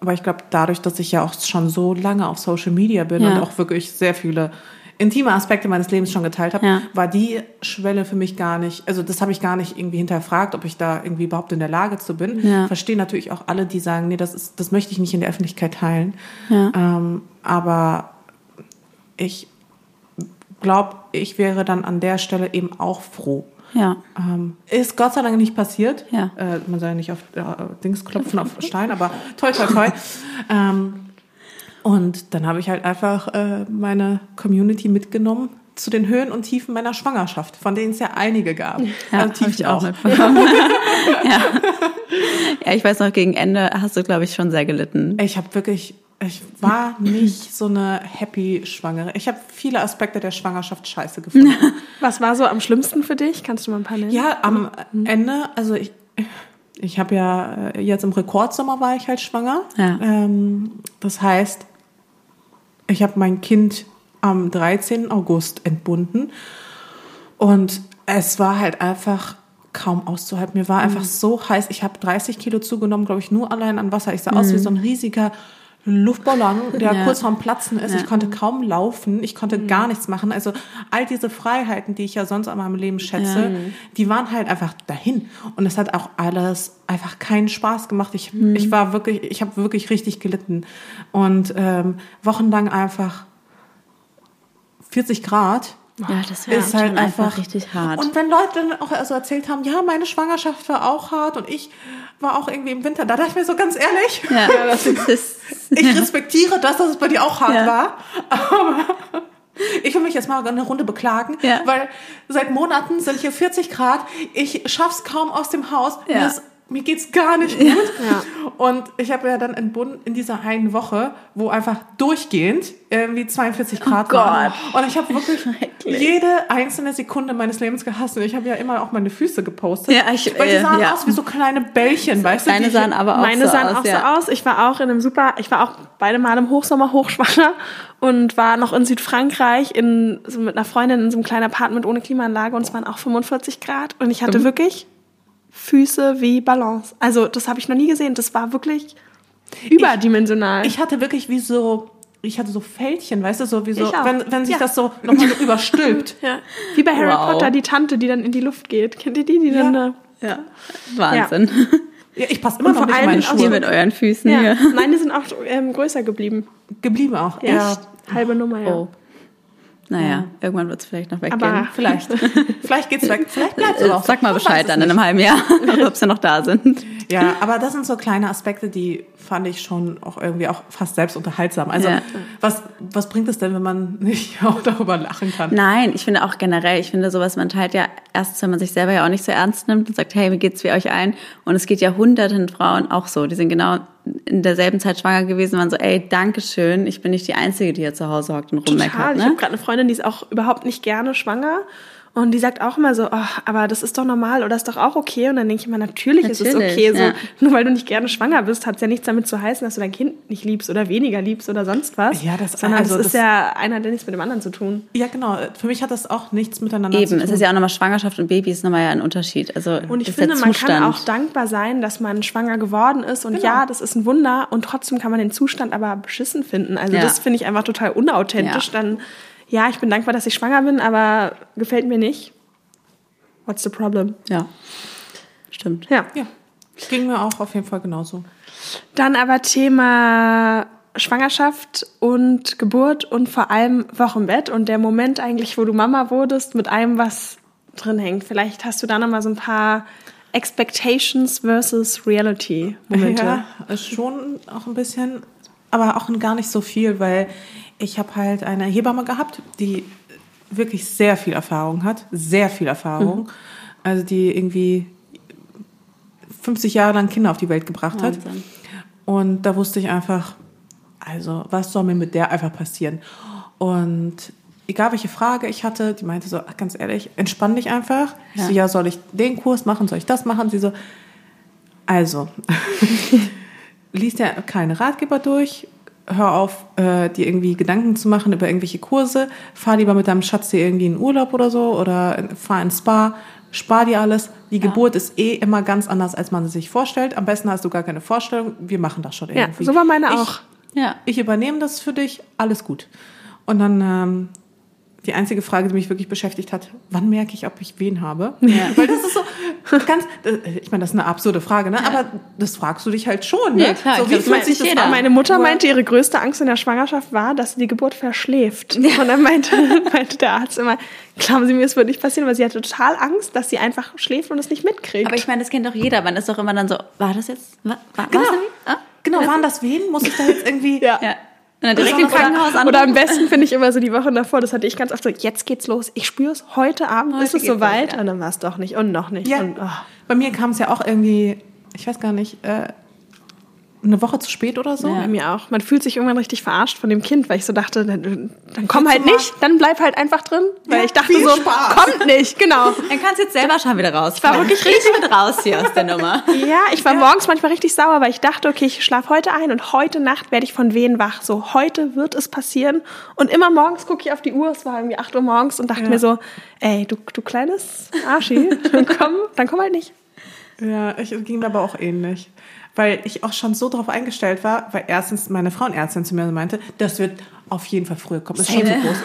Aber ich glaube, dadurch, dass ich ja auch schon so lange auf Social Media bin und auch wirklich sehr viele intime Aspekte meines Lebens schon geteilt habe, ja. war die Schwelle für mich gar nicht, also das habe ich gar nicht irgendwie hinterfragt, ob ich da irgendwie überhaupt in der Lage zu bin. Ja. Verstehe natürlich auch alle, die sagen, nee, das ist, das möchte ich nicht in der Öffentlichkeit teilen. Ja. Ähm, aber ich glaube, ich wäre dann an der Stelle eben auch froh. Ja. Ähm, ist Gott sei Dank nicht passiert. Ja. Äh, man soll ja nicht auf äh, Dings klopfen, auf Stein, aber toll, toll, toll. ähm, und dann habe ich halt einfach äh, meine Community mitgenommen zu den Höhen und Tiefen meiner Schwangerschaft, von denen es ja einige gab. Ja, also ich auch. mitbekommen. ja. ja, ich weiß noch, gegen Ende hast du, glaube ich, schon sehr gelitten. Ich habe wirklich ich war nicht so eine happy Schwangere. Ich habe viele Aspekte der Schwangerschaft scheiße gefunden. Was war so am schlimmsten für dich? Kannst du mal ein paar nennen? Ja, am Ende, also ich, ich habe ja äh, jetzt im Rekordsommer war ich halt schwanger. Ja. Ähm, das heißt, ich habe mein Kind am 13. August entbunden und es war halt einfach kaum auszuhalten. Mir war einfach so heiß. Ich habe 30 Kilo zugenommen, glaube ich, nur allein an Wasser. Ich sah aus wie so ein riesiger Luftballon, der Ja. kurz vorm Platzen ist. Ich konnte kaum laufen, ich konnte gar nichts machen. Also all diese Freiheiten, die ich ja sonst an meinem Leben schätze, die waren halt einfach dahin. Und es hat auch alles einfach keinen Spaß gemacht. Ich, ich war wirklich, ich habe wirklich richtig gelitten. Und ähm, wochenlang einfach 40 Grad. Ja, das wäre ist halt einfach, einfach richtig hart. Und wenn Leute dann auch so erzählt haben, ja, meine Schwangerschaft war auch hart und ich war auch irgendwie im Winter, da dachte ich mir so ganz ehrlich, ja, das ist, ich respektiere das, dass es bei dir auch hart Ja. war. Aber ich will mich jetzt mal eine Runde beklagen, Ja. weil seit Monaten sind hier 40 Grad. Ich schaff's kaum aus dem Haus. Mir, Ja. ist, mir geht's gar nicht gut. Und ich habe ja dann entbunden in dieser einen Woche, wo einfach durchgehend irgendwie 42 Grad waren. Und ich habe wirklich jede einzelne Sekunde meines Lebens gehasst. Und ich habe ja immer auch meine Füße gepostet. Ja, ich- weil die äh, sahen ja. aus wie so kleine Bällchen, weißt du? Deine die- sahen aber auch Meine so sahen aus, auch ja. so aus. Ich war auch in einem super, ich war auch beide Mal im Hochsommer hochschwanger und war noch in Südfrankreich in, so mit einer Freundin in so einem kleinen Apartment ohne Klimaanlage und es waren auch 45 Grad und ich hatte Mhm. wirklich Füße wie Ballons. Also das habe ich noch nie gesehen. Das war wirklich überdimensional. Ich hatte wirklich wie so, ich hatte so Fältchen, weißt du, so wie so, Ich wenn, wenn sich Ja. das so nochmal so überstülpt. ja. Wie bei Harry Wow. Potter, die Tante, die dann in die Luft geht. Kennt ihr die, die dann Ja. da... ja. Wahnsinn. Ja, ich passe immer Und noch vor nicht in allem meine Schuhe. mit euren Füßen Ja. hier. Meine sind auch ähm, größer geblieben. Geblieben auch. Ja. Ja, Halbe Nummer, ja. Oh. Naja, irgendwann wird es vielleicht noch weggehen. Aber vielleicht. vielleicht geht's weg. Vielleicht bleibt's auch. Sag mal Bescheid es dann in einem halben Jahr, ob sie noch da sind. Ja, aber das sind so kleine Aspekte, die fand ich schon auch irgendwie auch fast selbst unterhaltsam. Also Ja. was, was bringt es denn, wenn man nicht auch darüber lachen kann? Nein, ich finde auch generell, ich finde sowas, man teilt ja erst, wenn man sich selber ja auch nicht so ernst nimmt und sagt, hey, wie geht's wie euch ein? Und es geht ja hunderten Frauen auch so. Die sind genau in derselben Zeit schwanger gewesen, waren so, ey, danke schön, ich bin nicht die Einzige, die hier zu Hause hockt und rummeckert. Total. Ich Ne? habe gerade eine Freundin, die ist auch überhaupt nicht gerne schwanger. Und die sagt auch immer so, oh, aber das ist doch normal oder ist doch auch okay. Und dann denke ich immer, natürlich, ist es Natürlich, okay. So, ja. Nur weil du nicht gerne schwanger bist, hat es ja nichts damit zu heißen, dass du dein Kind nicht liebst oder weniger liebst oder sonst was. Ja, das- Sondern also es ist das- ja einer, der nichts mit dem anderen zu tun. Ja, genau. Für mich hat das auch nichts miteinander zu Eben, tun. es ist ja auch nochmal Schwangerschaft und Baby ist nochmal ja ein Unterschied. Also Und ich das ist finde, der man kann auch dankbar sein, dass man schwanger geworden ist. Und Genau. ja, das ist ein Wunder. Und trotzdem kann man den Zustand aber beschissen finden. Also Ja. das finde ich einfach total unauthentisch. Ja. Dann, ja, ich bin dankbar, dass ich schwanger bin, aber gefällt mir nicht. What's the problem? Ja, stimmt. Ja. ja, ging mir auch auf jeden Fall genauso. Dann aber Thema Schwangerschaft und Geburt und vor allem Wochenbett und der Moment eigentlich, wo du Mama wurdest, mit allem, was drin hängt. Vielleicht hast du da nochmal so ein paar Expectations versus Reality Momente. Ja, schon auch ein bisschen, aber auch gar nicht so viel, weil ich habe halt eine Hebamme gehabt, die wirklich sehr viel Erfahrung hat, sehr viel Erfahrung, also die irgendwie 50 Jahre lang Kinder auf die Welt gebracht hat. Wahnsinn. Und da wusste ich einfach, also was soll mir mit der einfach passieren? Und egal welche Frage ich hatte, die meinte so, ach, ganz ehrlich, entspann dich einfach. Ich Ja. so, ja, soll ich den Kurs machen, soll ich das machen? Sie so, also, liest ja keine Ratgeber durch, hör auf, äh, dir irgendwie Gedanken zu machen über irgendwelche Kurse, fahr lieber mit deinem Schatz dir irgendwie in Urlaub oder so oder fahr ins Spa, spar dir alles. Die Geburt ist eh immer ganz anders, als man sie sich vorstellt. Am besten hast du gar keine Vorstellung, wir machen das schon Ja, irgendwie. so war meine ich, auch. Ja. Ich übernehme das für dich, alles gut. Und dann ähm, die einzige Frage, die mich wirklich beschäftigt hat, wann merke ich, ob ich wen habe? Weil das ist so ganz, ich meine, das ist eine absurde Frage, ne? aber das fragst du dich halt schon. Ne? Ja, klar, so, wie glaub, fühlt sich das jeder. an? Meine Mutter meinte, ihre größte Angst in der Schwangerschaft war, dass sie die Geburt verschläft. Und dann meinte, meinte der Arzt immer, glauben Sie mir, es wird nicht passieren, weil sie hat total Angst, dass sie einfach schläft und es nicht mitkriegt. Aber ich meine, das kennt doch jeder. Man ist doch immer dann so, war das jetzt? War, war, Genau. Ah? Genau, waren das wen? Muss ich da jetzt irgendwie... ja. Dann direkt im Oder- Krankenhaus an. Oder am besten finde ich immer so die Wochen davor, das hatte ich ganz oft so, jetzt geht's los, ich spüre es, heute Abend Heute ist es soweit. ja. Und dann war es doch nicht und noch nicht. Ja, Und, oh. bei mir kam es ja auch irgendwie, ich weiß gar nicht, äh, eine Woche zu spät oder so. Bei mir auch. Man fühlt sich irgendwann richtig verarscht von dem Kind, weil ich so dachte, dann, dann komm halt nicht, dann bleib halt einfach drin. Weil Ja, ich dachte so, Spaß. kommt nicht, genau. Dann kannst du jetzt selber schon wieder raus. Ich war wirklich richtig mit raus hier aus der Nummer. Ja, ich war morgens manchmal richtig sauer, weil ich dachte, okay, ich schlafe heute ein und heute Nacht werde ich von Wehen wach. So, heute wird es passieren. Und immer morgens gucke ich auf die Uhr, es war irgendwie 8 Uhr morgens und dachte mir so, ey, du, du kleines Arschi, dann komm, dann komm halt nicht. Ja, ich es ging mir aber auch ähnlich. Weil ich auch schon so darauf eingestellt war, weil erstens meine Frauenärztin zu mir meinte, das wird auf jeden Fall früher kommen. Ist schon so groß.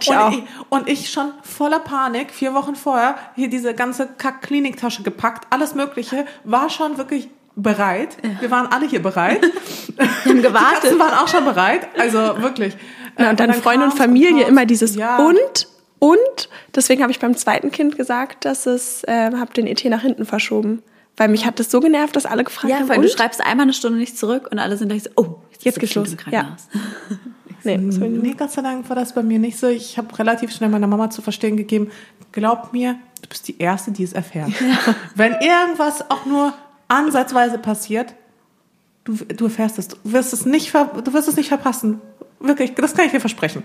Ich und auch. Ich, und ich schon voller Panik, vier Wochen vorher, hier diese ganze Kack-Kliniktasche gepackt, alles Mögliche, war schon wirklich bereit. Wir waren alle hier bereit. Wir haben gewartet. Die Katzen waren auch schon bereit. Also wirklich. Äh, und dann Freunde und Familie kam's. immer dieses ja. und, und. Deswegen habe ich beim zweiten Kind gesagt, dass es, äh, habe den ET nach hinten verschoben. Weil mich hat das so genervt, dass alle gefragt Ja, haben, weil und? du schreibst einmal eine Stunde nicht zurück und alle sind gleich so, oh, Jetzt das geht's los. im Krankenhaus. nee. Nee, Gott sei Dank war das bei mir nicht so. Ich habe relativ schnell meiner Mama zu verstehen gegeben, glaub mir, du bist die Erste, die es erfährt. Wenn irgendwas auch nur ansatzweise passiert, du, du erfährst es. Du wirst es nicht, ver, du wirst es nicht verpassen. Wirklich, das kann ich dir versprechen.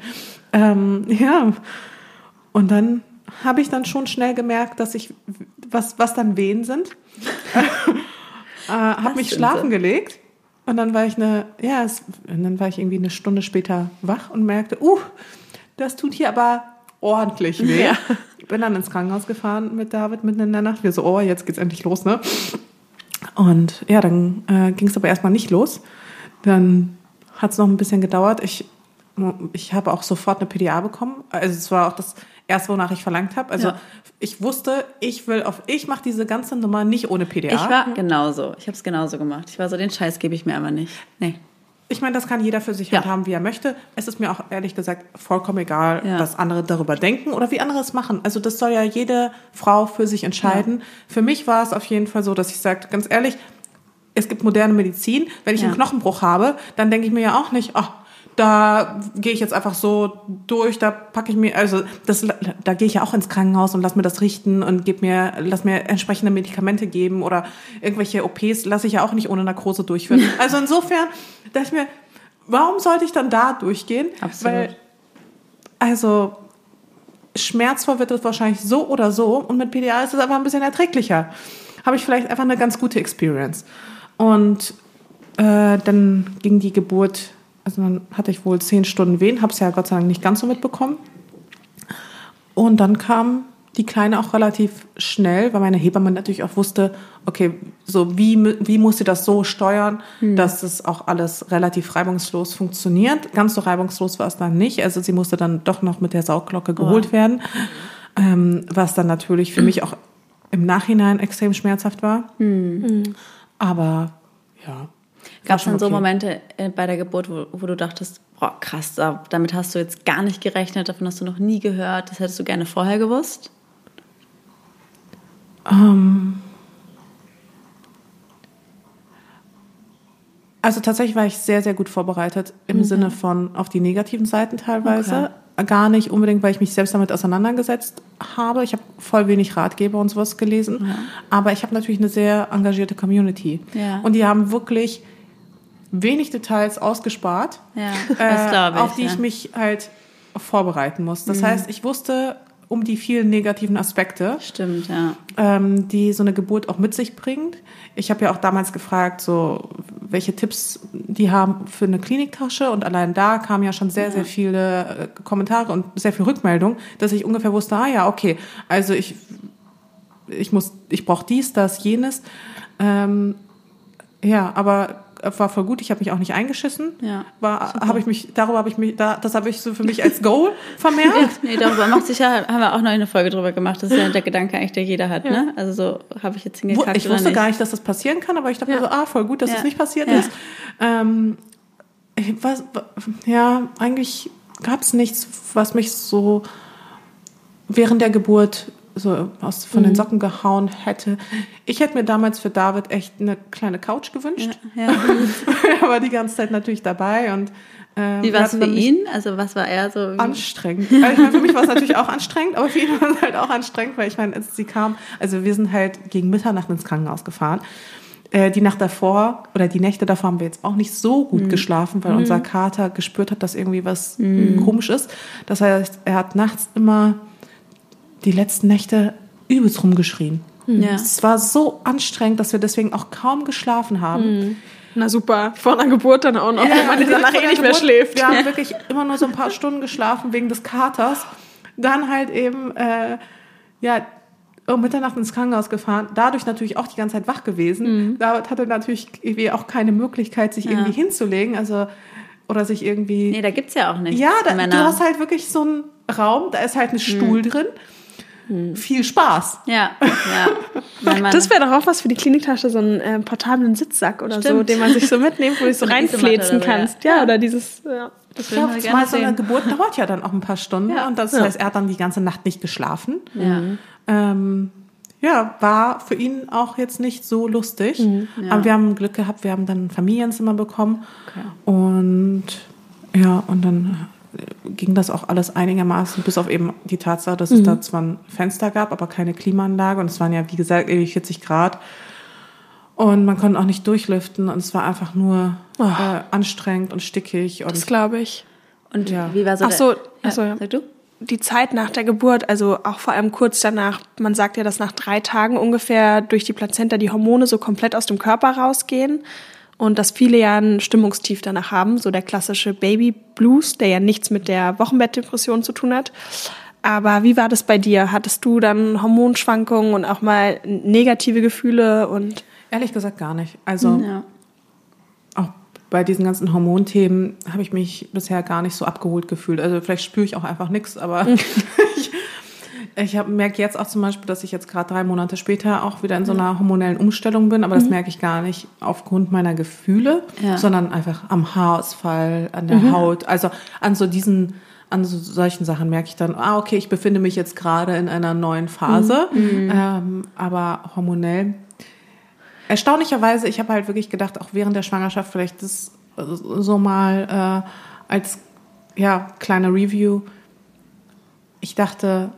Ähm, ja. Und dann habe ich dann schon schnell gemerkt, dass ich, was, was dann Wehen sind. äh, habe mich schlafen sie? gelegt. Und dann war ich eine, ja, es, und dann war ich irgendwie eine Stunde später wach und merkte, uh, das tut hier aber ordentlich weh. Ja. Bin dann ins Krankenhaus gefahren mit David mitten in der Nacht. Wir so, oh, jetzt geht's endlich los, ne? Und ja, dann äh, ging es aber erstmal nicht los. Dann hat es noch ein bisschen gedauert. Ich, ich habe auch sofort eine PDA bekommen. Also es war auch das erste, wonach ich verlangt habe. Also Ja. ich wusste, ich will auf, ich mache diese ganze Nummer nicht ohne PDA. Ich war genauso. Ich habe es genauso gemacht. Ich war so, den Scheiß gebe ich mir aber nicht. Nee. Ich meine, das kann jeder für sich Ja. handhaben, wie er möchte. Es ist mir auch ehrlich gesagt vollkommen egal, Ja. was andere darüber denken oder wie andere es machen. Also das soll ja jede Frau für sich entscheiden. Für mich war es auf jeden Fall so, dass ich sagte, ganz ehrlich, es gibt moderne Medizin. Wenn ich Ja. einen Knochenbruch habe, dann denke ich mir ja auch nicht, ach, da gehe ich jetzt einfach so durch, da packe ich mir, also das, da gehe ich ja auch ins Krankenhaus und lass mir das richten und geb mir, lass mir entsprechende Medikamente geben oder irgendwelche OPs lasse ich ja auch nicht ohne Narkose durchführen. Also insofern dachte ich mir, warum sollte ich dann da durchgehen? Absolut. Weil, also schmerzvoll wird es wahrscheinlich so oder so und mit PDA ist es aber ein bisschen erträglicher. Habe ich vielleicht einfach eine ganz gute Experience. Und äh, dann ging die Geburt, also dann hatte ich wohl zehn Stunden Wehen, habe es ja Gott sei Dank nicht ganz so mitbekommen. Und dann kam die Kleine auch relativ schnell, weil meine Hebamme natürlich auch wusste, okay, so wie, wie muss sie das so steuern, dass es auch alles relativ reibungslos funktioniert. Ganz so reibungslos war es dann nicht. Also sie musste dann doch noch mit der Saugglocke geholt werden, ähm, was dann natürlich für mich auch im Nachhinein extrem schmerzhaft war. Aber ja. Gab es schon dann so okay. Momente äh, bei der Geburt, wo, wo du dachtest, boah, krass, da- damit hast du jetzt gar nicht gerechnet, davon hast du noch nie gehört, das hättest du gerne vorher gewusst? Also tatsächlich war ich sehr, sehr gut vorbereitet im Sinne von auf die negativen Seiten teilweise. Gar nicht unbedingt, weil ich mich selbst damit auseinandergesetzt habe. Ich habe voll wenig Ratgeber und sowas gelesen. Aber ich habe natürlich eine sehr engagierte Community. Ja. Und die haben wirklich wenig Details ausgespart, Ja, glaube ich. auf die ja. Mhm. ich mich halt vorbereiten muss. Das heißt, ich wusste um die vielen negativen Aspekte Stimmt, ja. ähm, die so eine Geburt auch mit sich bringt. Ich habe ja auch damals gefragt, so welche Tipps die haben für eine Kliniktasche und allein da kamen ja schon sehr, sehr viele äh, Kommentare und sehr viel Rückmeldung, dass ich ungefähr wusste, ah ja, okay, also ich ich muss, ich brauche dies, das, jenes. Ähm, ja, aber war voll gut. Ich habe mich auch nicht eingeschissen. Ja, war, habe ich mich, darüber habe ich mich, da, das habe ich so für mich als Goal vermerkt. Nee, darüber macht sich ja, haben wir auch noch eine Folge drüber gemacht. Das ist ja der Gedanke eigentlich, der jeder hat, ne? Also so habe ich jetzt hingekackt Ich wusste nicht. gar nicht, dass das passieren kann, aber ich dachte Ja. mir so, ah, voll gut, dass Ja. das nicht passiert Ja. ist. Ähm, was, ja, eigentlich gab es nichts, was mich so während der Geburt so aus, von Mhm. den Socken gehauen hätte. Ich hätte mir damals für David echt eine kleine Couch gewünscht. Ja. er war die ganze Zeit natürlich dabei und ähm, Wie war es für ihn? Also was war er so? Anstrengend. Also ich meine, für mich war es natürlich auch anstrengend, aber für ihn war es halt auch anstrengend, weil ich meine, als sie kam, also wir sind halt gegen Mitternacht ins Krankenhaus gefahren. äh, die Nacht davor oder die Nächte davor haben wir jetzt auch nicht so gut geschlafen, weil unser Kater gespürt hat, dass irgendwie was komisch ist. Das heißt, er hat nachts immer die letzten Nächte übelst rumgeschrien. Ja. Es war so anstrengend, dass wir deswegen auch kaum geschlafen haben. Na super, vor einer Geburt dann auch noch, wenn man danach eh nicht mehr schläft. Wir haben wirklich immer nur so ein paar Stunden geschlafen wegen des Katers. Dann halt eben, äh, ja, um Mitternacht ins Krankenhaus gefahren. Dadurch natürlich auch die ganze Zeit wach gewesen. David hatte natürlich irgendwie auch keine Möglichkeit, sich irgendwie hinzulegen. Also, oder sich irgendwie. Nee, da gibt's ja auch nichts. ja, da, du hast halt wirklich so einen Raum, da ist halt ein Stuhl drin. Viel Spaß. Ja, ja. Das wäre doch auch was für die Kliniktasche, so einen äh, portablen Sitzsack oder so, Stimmt. den man sich so mitnimmt, wo du dich so So reinfläzen so, ja. kannst. Ja, oder dieses, ja. das gerne mal so eine. Geburt dauert ja dann auch ein paar Stunden. Ja. Und das Ja. heißt, er hat dann die ganze Nacht nicht geschlafen. Ja. Ähm, ja, war für ihn auch jetzt nicht so lustig. Mhm. Ja. Aber wir haben Glück gehabt, wir haben dann ein Familienzimmer bekommen. Okay. Und ja, und dann ging das auch alles einigermaßen, bis auf eben die Tatsache, dass es da zwar ein Fenster gab, aber keine Klimaanlage. Und es waren ja, wie gesagt, irgendwie 40 Grad. Und man konnte auch nicht durchlüften. Und es war einfach nur Oh. äh, anstrengend und stickig. Und Das glaube ich. Und Ja. wie war so Ach so, der, ach so, ja. Sag du? Die Zeit nach der Geburt, also auch vor allem kurz danach, man sagt ja, dass nach drei Tagen ungefähr durch die Plazenta die Hormone so komplett aus dem Körper rausgehen und dass viele ja ein Stimmungstief danach haben, so der klassische Baby Blues, der ja nichts mit der Wochenbettdepression zu tun hat. Aber wie war das bei dir? Hattest du dann Hormonschwankungen und auch mal negative Gefühle und ehrlich gesagt gar nicht. Also Ja. auch bei diesen ganzen Hormonthemen habe ich mich bisher gar nicht so abgeholt gefühlt. Also vielleicht spüre ich auch einfach nichts, aber ich, ich merke jetzt auch zum Beispiel, dass ich jetzt gerade drei Monate später auch wieder in so einer hormonellen Umstellung bin, aber das merke ich gar nicht aufgrund meiner Gefühle, Ja. sondern einfach am Haarausfall, an der Haut, also an so diesen an so solchen Sachen merke ich dann, ah, okay, ich befinde mich jetzt gerade in einer neuen Phase, ähm, aber hormonell erstaunlicherweise, ich habe halt wirklich gedacht, auch während der Schwangerschaft vielleicht das äh, so mal äh, als ja kleine Review. Ich dachte,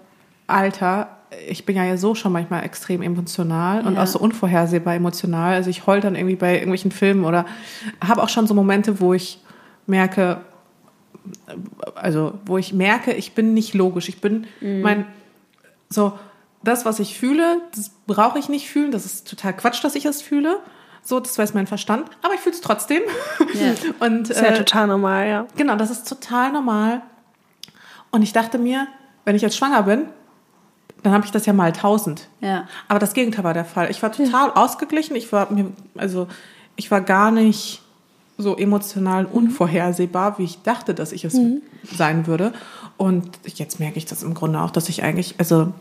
Alter, ich bin ja so schon manchmal extrem emotional und Ja. auch so unvorhersehbar emotional. Also ich heul dann irgendwie bei irgendwelchen Filmen oder habe auch schon so Momente, wo ich merke, also wo ich merke, ich bin nicht logisch. Ich bin mein so das, was ich fühle, das brauche ich nicht fühlen. Das ist total Quatsch, dass ich es fühle. So, das weiß mein Verstand. Aber ich fühle es trotzdem. Ja. Und ist ja äh, total normal, ja. genau, das ist total normal. Und ich dachte mir, wenn ich jetzt schwanger bin, dann habe ich das ja mal tausend. Ja. Aber das Gegenteil war der Fall. Ich war total ausgeglichen. Ich war mir, also ich war gar nicht so emotional unvorhersehbar, wie ich dachte, dass ich es sein würde. Und jetzt merke ich das im Grunde auch, dass ich eigentlich, also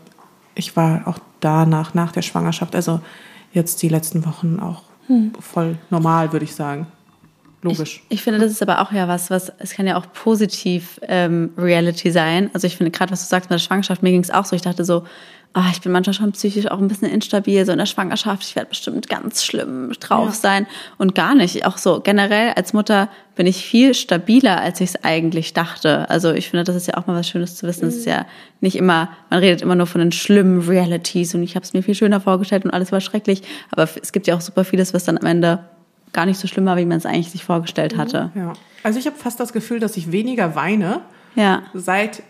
ich war auch danach, nach der Schwangerschaft, also jetzt die letzten Wochen auch voll normal, würde ich sagen. Logisch. Ich finde, das ist aber auch ja was, was, es kann ja auch positiv ähm, Reality sein. Also ich finde gerade, was du sagst mit der Schwangerschaft, mir ging es auch so. Ich dachte so, ah, ich bin manchmal schon psychisch auch ein bisschen instabil, so in der Schwangerschaft, ich werde bestimmt ganz schlimm drauf Ja. sein. Und gar nicht. Auch so generell als Mutter bin ich viel stabiler, als ich es eigentlich dachte. Also ich finde, das ist ja auch mal was Schönes zu wissen. Es ist ja nicht immer, man redet immer nur von den schlimmen Realities und ich habe es mir viel schöner vorgestellt und alles war schrecklich. Aber es gibt ja auch super vieles, was dann am Ende gar nicht so schlimm war, wie man es eigentlich sich vorgestellt hatte. Ja. Also ich habe fast das Gefühl, dass ich weniger weine Ja. seit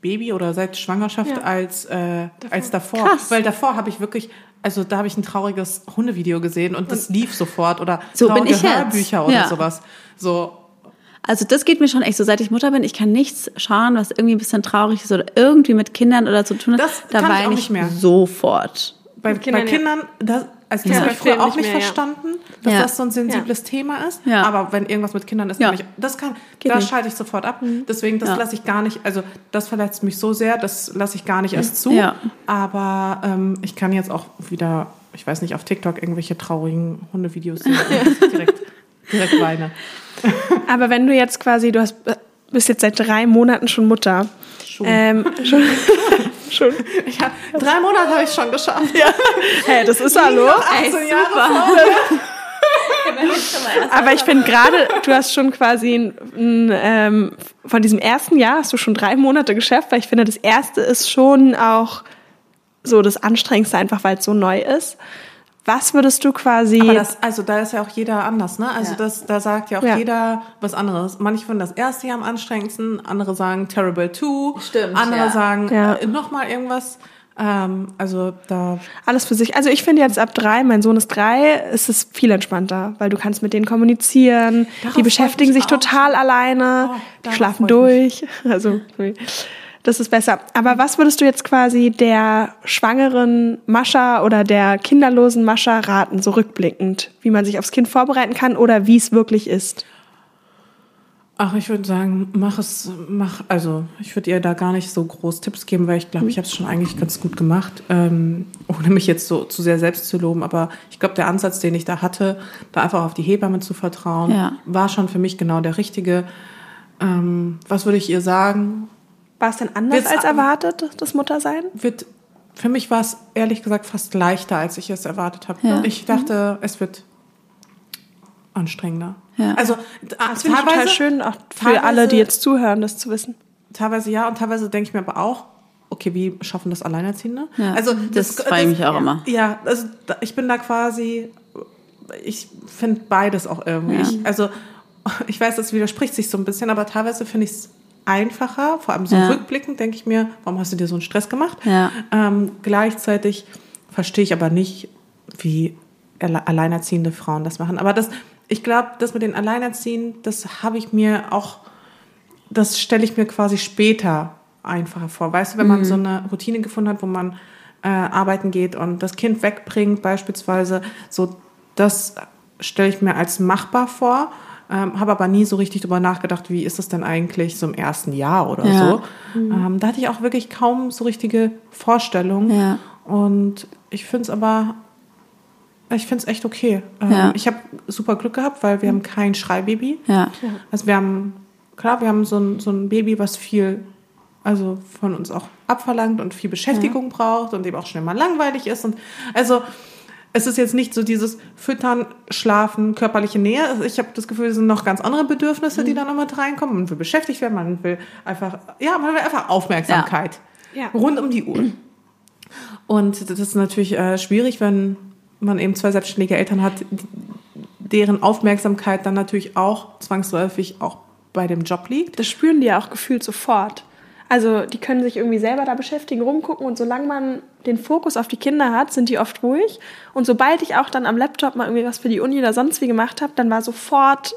Baby oder seit Schwangerschaft Ja. als, äh, als davor. Krass. Weil davor habe ich wirklich, also da habe ich ein trauriges Hundevideo gesehen und das lief sofort oder So bin traurige ich jetzt. Hörbücher oder Ja. sowas. So, Also das geht mir schon echt so, seit ich Mutter bin, ich kann nichts schauen, was irgendwie ein bisschen traurig ist oder irgendwie mit Kindern oder zu tun hat. Das da kann ich weine auch ich nicht mehr. sofort. Bei Kindern, bei ja. Kindern, das, also das Ja. habe ich früher auch nicht mehr, ja. verstanden, dass Ja. das so ein sensibles Thema ist. Ja. Aber wenn irgendwas mit Kindern ist, Ja. kann ich, das kann, Geht da nicht. Mhm. schalte ich sofort ab. Deswegen, das Ja. lasse ich gar nicht, also das verletzt mich so sehr, das lasse ich gar nicht erst zu. Ja. Aber ähm, ich kann jetzt auch wieder, ich weiß nicht, auf TikTok irgendwelche traurigen Hundevideos sehen und direkt, direkt weine. Aber wenn du jetzt quasi, du hast, bist jetzt seit drei Monaten schon Mutter. Schon. Ähm, schon. schon. Ich hab, drei Monate habe ich schon geschafft. Ja. Hey, das ist hallo. 18 Jahre vor. Aber ich finde gerade, du hast schon quasi ein, ein, ähm, von diesem ersten Jahr hast du schon drei Monate geschafft, weil ich finde, das erste ist schon auch so das Anstrengendste, einfach weil es so neu ist. Was würdest du quasi. Aber das, also da ist ja auch jeder anders, ne? Also Ja. das, da sagt ja auch Ja. jeder was anderes. Manche finden das erste Jahr am anstrengendsten, andere sagen Terrible Two, Stimmt, andere ja. sagen Ja. äh, noch mal irgendwas. Ähm, also da Alles für sich. Also ich finde jetzt ab drei, mein Sohn ist drei, ist es viel entspannter, weil du kannst mit denen kommunizieren. Darauf die beschäftigen sich auch. total alleine. Oh, die schlafen durch. Also das ist besser. Aber was würdest du jetzt quasi der schwangeren Mascha oder der kinderlosen Mascha raten, so rückblickend, wie man sich aufs Kind vorbereiten kann oder wie es wirklich ist? Ach, ich würde sagen, mach es, mach, also ich würde ihr da gar nicht so groß Tipps geben, weil ich glaube, ich habe es schon eigentlich ganz gut gemacht, ähm, ohne mich jetzt so zu sehr selbst zu loben. Aber ich glaube, der Ansatz, den ich da hatte, da einfach auf die Hebamme zu vertrauen, Ja. war schon für mich genau der richtige. Ähm, was würde ich ihr sagen? War es denn anders Wird's als erwartet, das Muttersein? Wird, für mich war es ehrlich gesagt fast leichter, als ich es erwartet habe. Ja. Ich dachte, es wird anstrengender. Ja. Also Das finde ich total schön, auch für alle, die jetzt zuhören, das zu wissen. Teilweise ja und teilweise denke ich mir aber auch, okay, wie schaffen das Alleinerziehende? Ja, also das frage ich mich auch ja, immer. Ja, also ich bin da quasi, ich finde beides auch irgendwie. Ja. Ich, also ich weiß, das widerspricht sich so ein bisschen, aber teilweise finde ich es einfacher, vor allem so Ja. rückblickend denke ich mir, warum hast du dir so einen Stress gemacht? Ja. Ähm, gleichzeitig verstehe ich aber nicht, wie alle- alleinerziehende Frauen das machen. Aber das, ich glaube, das mit den Alleinerziehenden, das habe ich mir auch, das stelle ich mir quasi später einfacher vor. Weißt du, wenn man so eine Routine gefunden hat, wo man äh, arbeiten geht und das Kind wegbringt beispielsweise, so das stelle ich mir als machbar vor. Ähm, habe aber nie so richtig drüber nachgedacht, wie ist es denn eigentlich so im ersten Jahr oder Ja. so. Ähm, da hatte ich auch wirklich kaum so richtige Vorstellungen. Ja. Und ich finde es aber, ich finde es echt okay. Ähm, Ja. Ich habe super Glück gehabt, weil wir haben kein Schreibaby. Ja. Also wir haben, klar, wir haben so ein, so ein Baby, was viel, also von uns auch abverlangt und viel Beschäftigung braucht und eben auch schnell mal langweilig ist. Und also es ist jetzt nicht so dieses Füttern, Schlafen, körperliche Nähe. Also ich habe das Gefühl, es sind noch ganz andere Bedürfnisse, die da noch mit reinkommen. Man will beschäftigt werden, man will einfach, ja, man will einfach Aufmerksamkeit. Ja. Rund um die Uhr. Und das ist natürlich äh, schwierig, wenn man eben zwei selbstständige Eltern hat, deren Aufmerksamkeit dann natürlich auch zwangsläufig auch bei dem Job liegt. Das spüren die ja auch gefühlt sofort. Also die können sich irgendwie selber da beschäftigen, rumgucken und solange man den Fokus auf die Kinder hat, sind die oft ruhig. Und sobald ich auch dann am Laptop mal irgendwie was für die Uni oder sonst wie gemacht habe, dann war sofort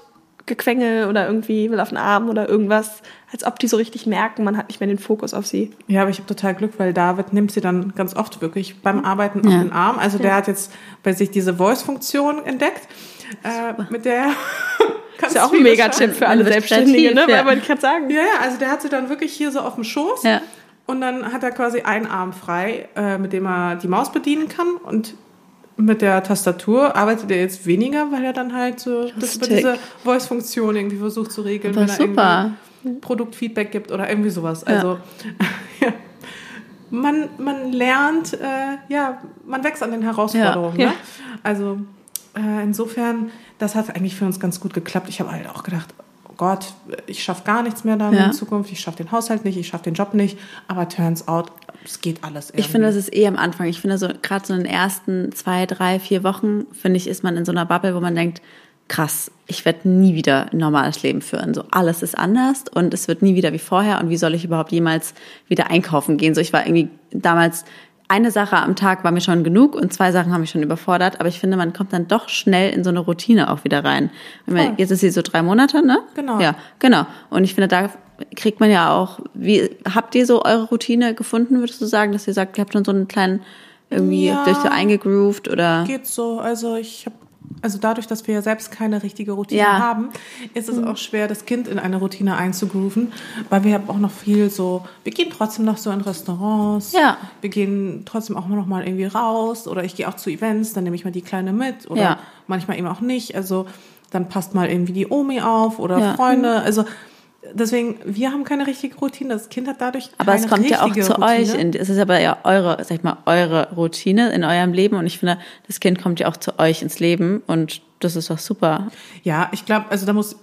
Gequengel oder irgendwie will auf den Arm oder irgendwas, als ob die so richtig merken, man hat nicht mehr den Fokus auf sie. Ja, aber ich habe total Glück, weil David nimmt sie dann ganz oft wirklich beim Arbeiten auf Ja. den Arm. Also der hat jetzt bei sich diese Voice-Funktion entdeckt, äh, mit der Ist ja auch ein Mega-Tipp für alle Selbstständigen, ne? ja. Weil ich gerade sagen. Ja, ja, also der hat sie dann wirklich hier so auf dem Schoß. Ja. Und dann hat er quasi einen Arm frei, äh, mit dem er die Maus bedienen kann. Und mit der Tastatur arbeitet er jetzt weniger, weil er dann halt so das diese Voice-Funktion irgendwie versucht zu regeln, Aber wenn er super. irgendwie Produktfeedback gibt oder irgendwie sowas. Also ja. man, man lernt, äh, ja, man wächst an den Herausforderungen. Ja. Ne? Also äh, insofern, das hat eigentlich für uns ganz gut geklappt. Ich habe halt auch gedacht, oh Gott, ich schaffe gar nichts mehr dann Ja. in Zukunft. Ich schaffe den Haushalt nicht, ich schaffe den Job nicht. Aber turns out, es geht alles irgendwie. Ich finde, das ist eh am Anfang. Ich finde so, gerade so in den ersten zwei, drei, vier Wochen, finde ich, ist man in so einer Bubble, wo man denkt, krass, ich werde nie wieder ein normales Leben führen. So alles ist anders und es wird nie wieder wie vorher. Und wie soll ich überhaupt jemals wieder einkaufen gehen? So, ich war irgendwie damals eine Sache am Tag war mir schon genug und zwei Sachen haben mich schon überfordert. Aber ich finde, man kommt dann doch schnell in so eine Routine auch wieder rein. Voll. jetzt ist sie so drei Monate, ne? Genau. Ja, genau. Und ich finde, da kriegt man ja auch, wie, habt ihr so eure Routine gefunden, würdest du sagen, dass ihr sagt, ihr habt schon so einen kleinen, irgendwie Ja. durch so eingegroovt oder? geht so. Also ich habe also dadurch, dass wir ja selbst keine richtige Routine Ja. haben, ist es auch schwer, das Kind in eine Routine einzugrooven, weil wir haben auch noch viel so, wir gehen trotzdem noch so in Restaurants, Ja. wir gehen trotzdem auch noch mal irgendwie raus oder ich gehe auch zu Events, dann nehme ich mal die Kleine mit oder Ja. manchmal eben auch nicht, also dann passt mal irgendwie die Omi auf oder. Freunde, also deswegen, wir haben keine richtige Routine, das Kind hat dadurch Aber keine es kommt ja auch zu Routine. euch. In, es ist aber ja eure, sag ich mal, eure Routine in eurem Leben. Und ich finde, das Kind kommt ja auch zu euch ins Leben. Und das ist doch super. Ja, ich glaube, also da muss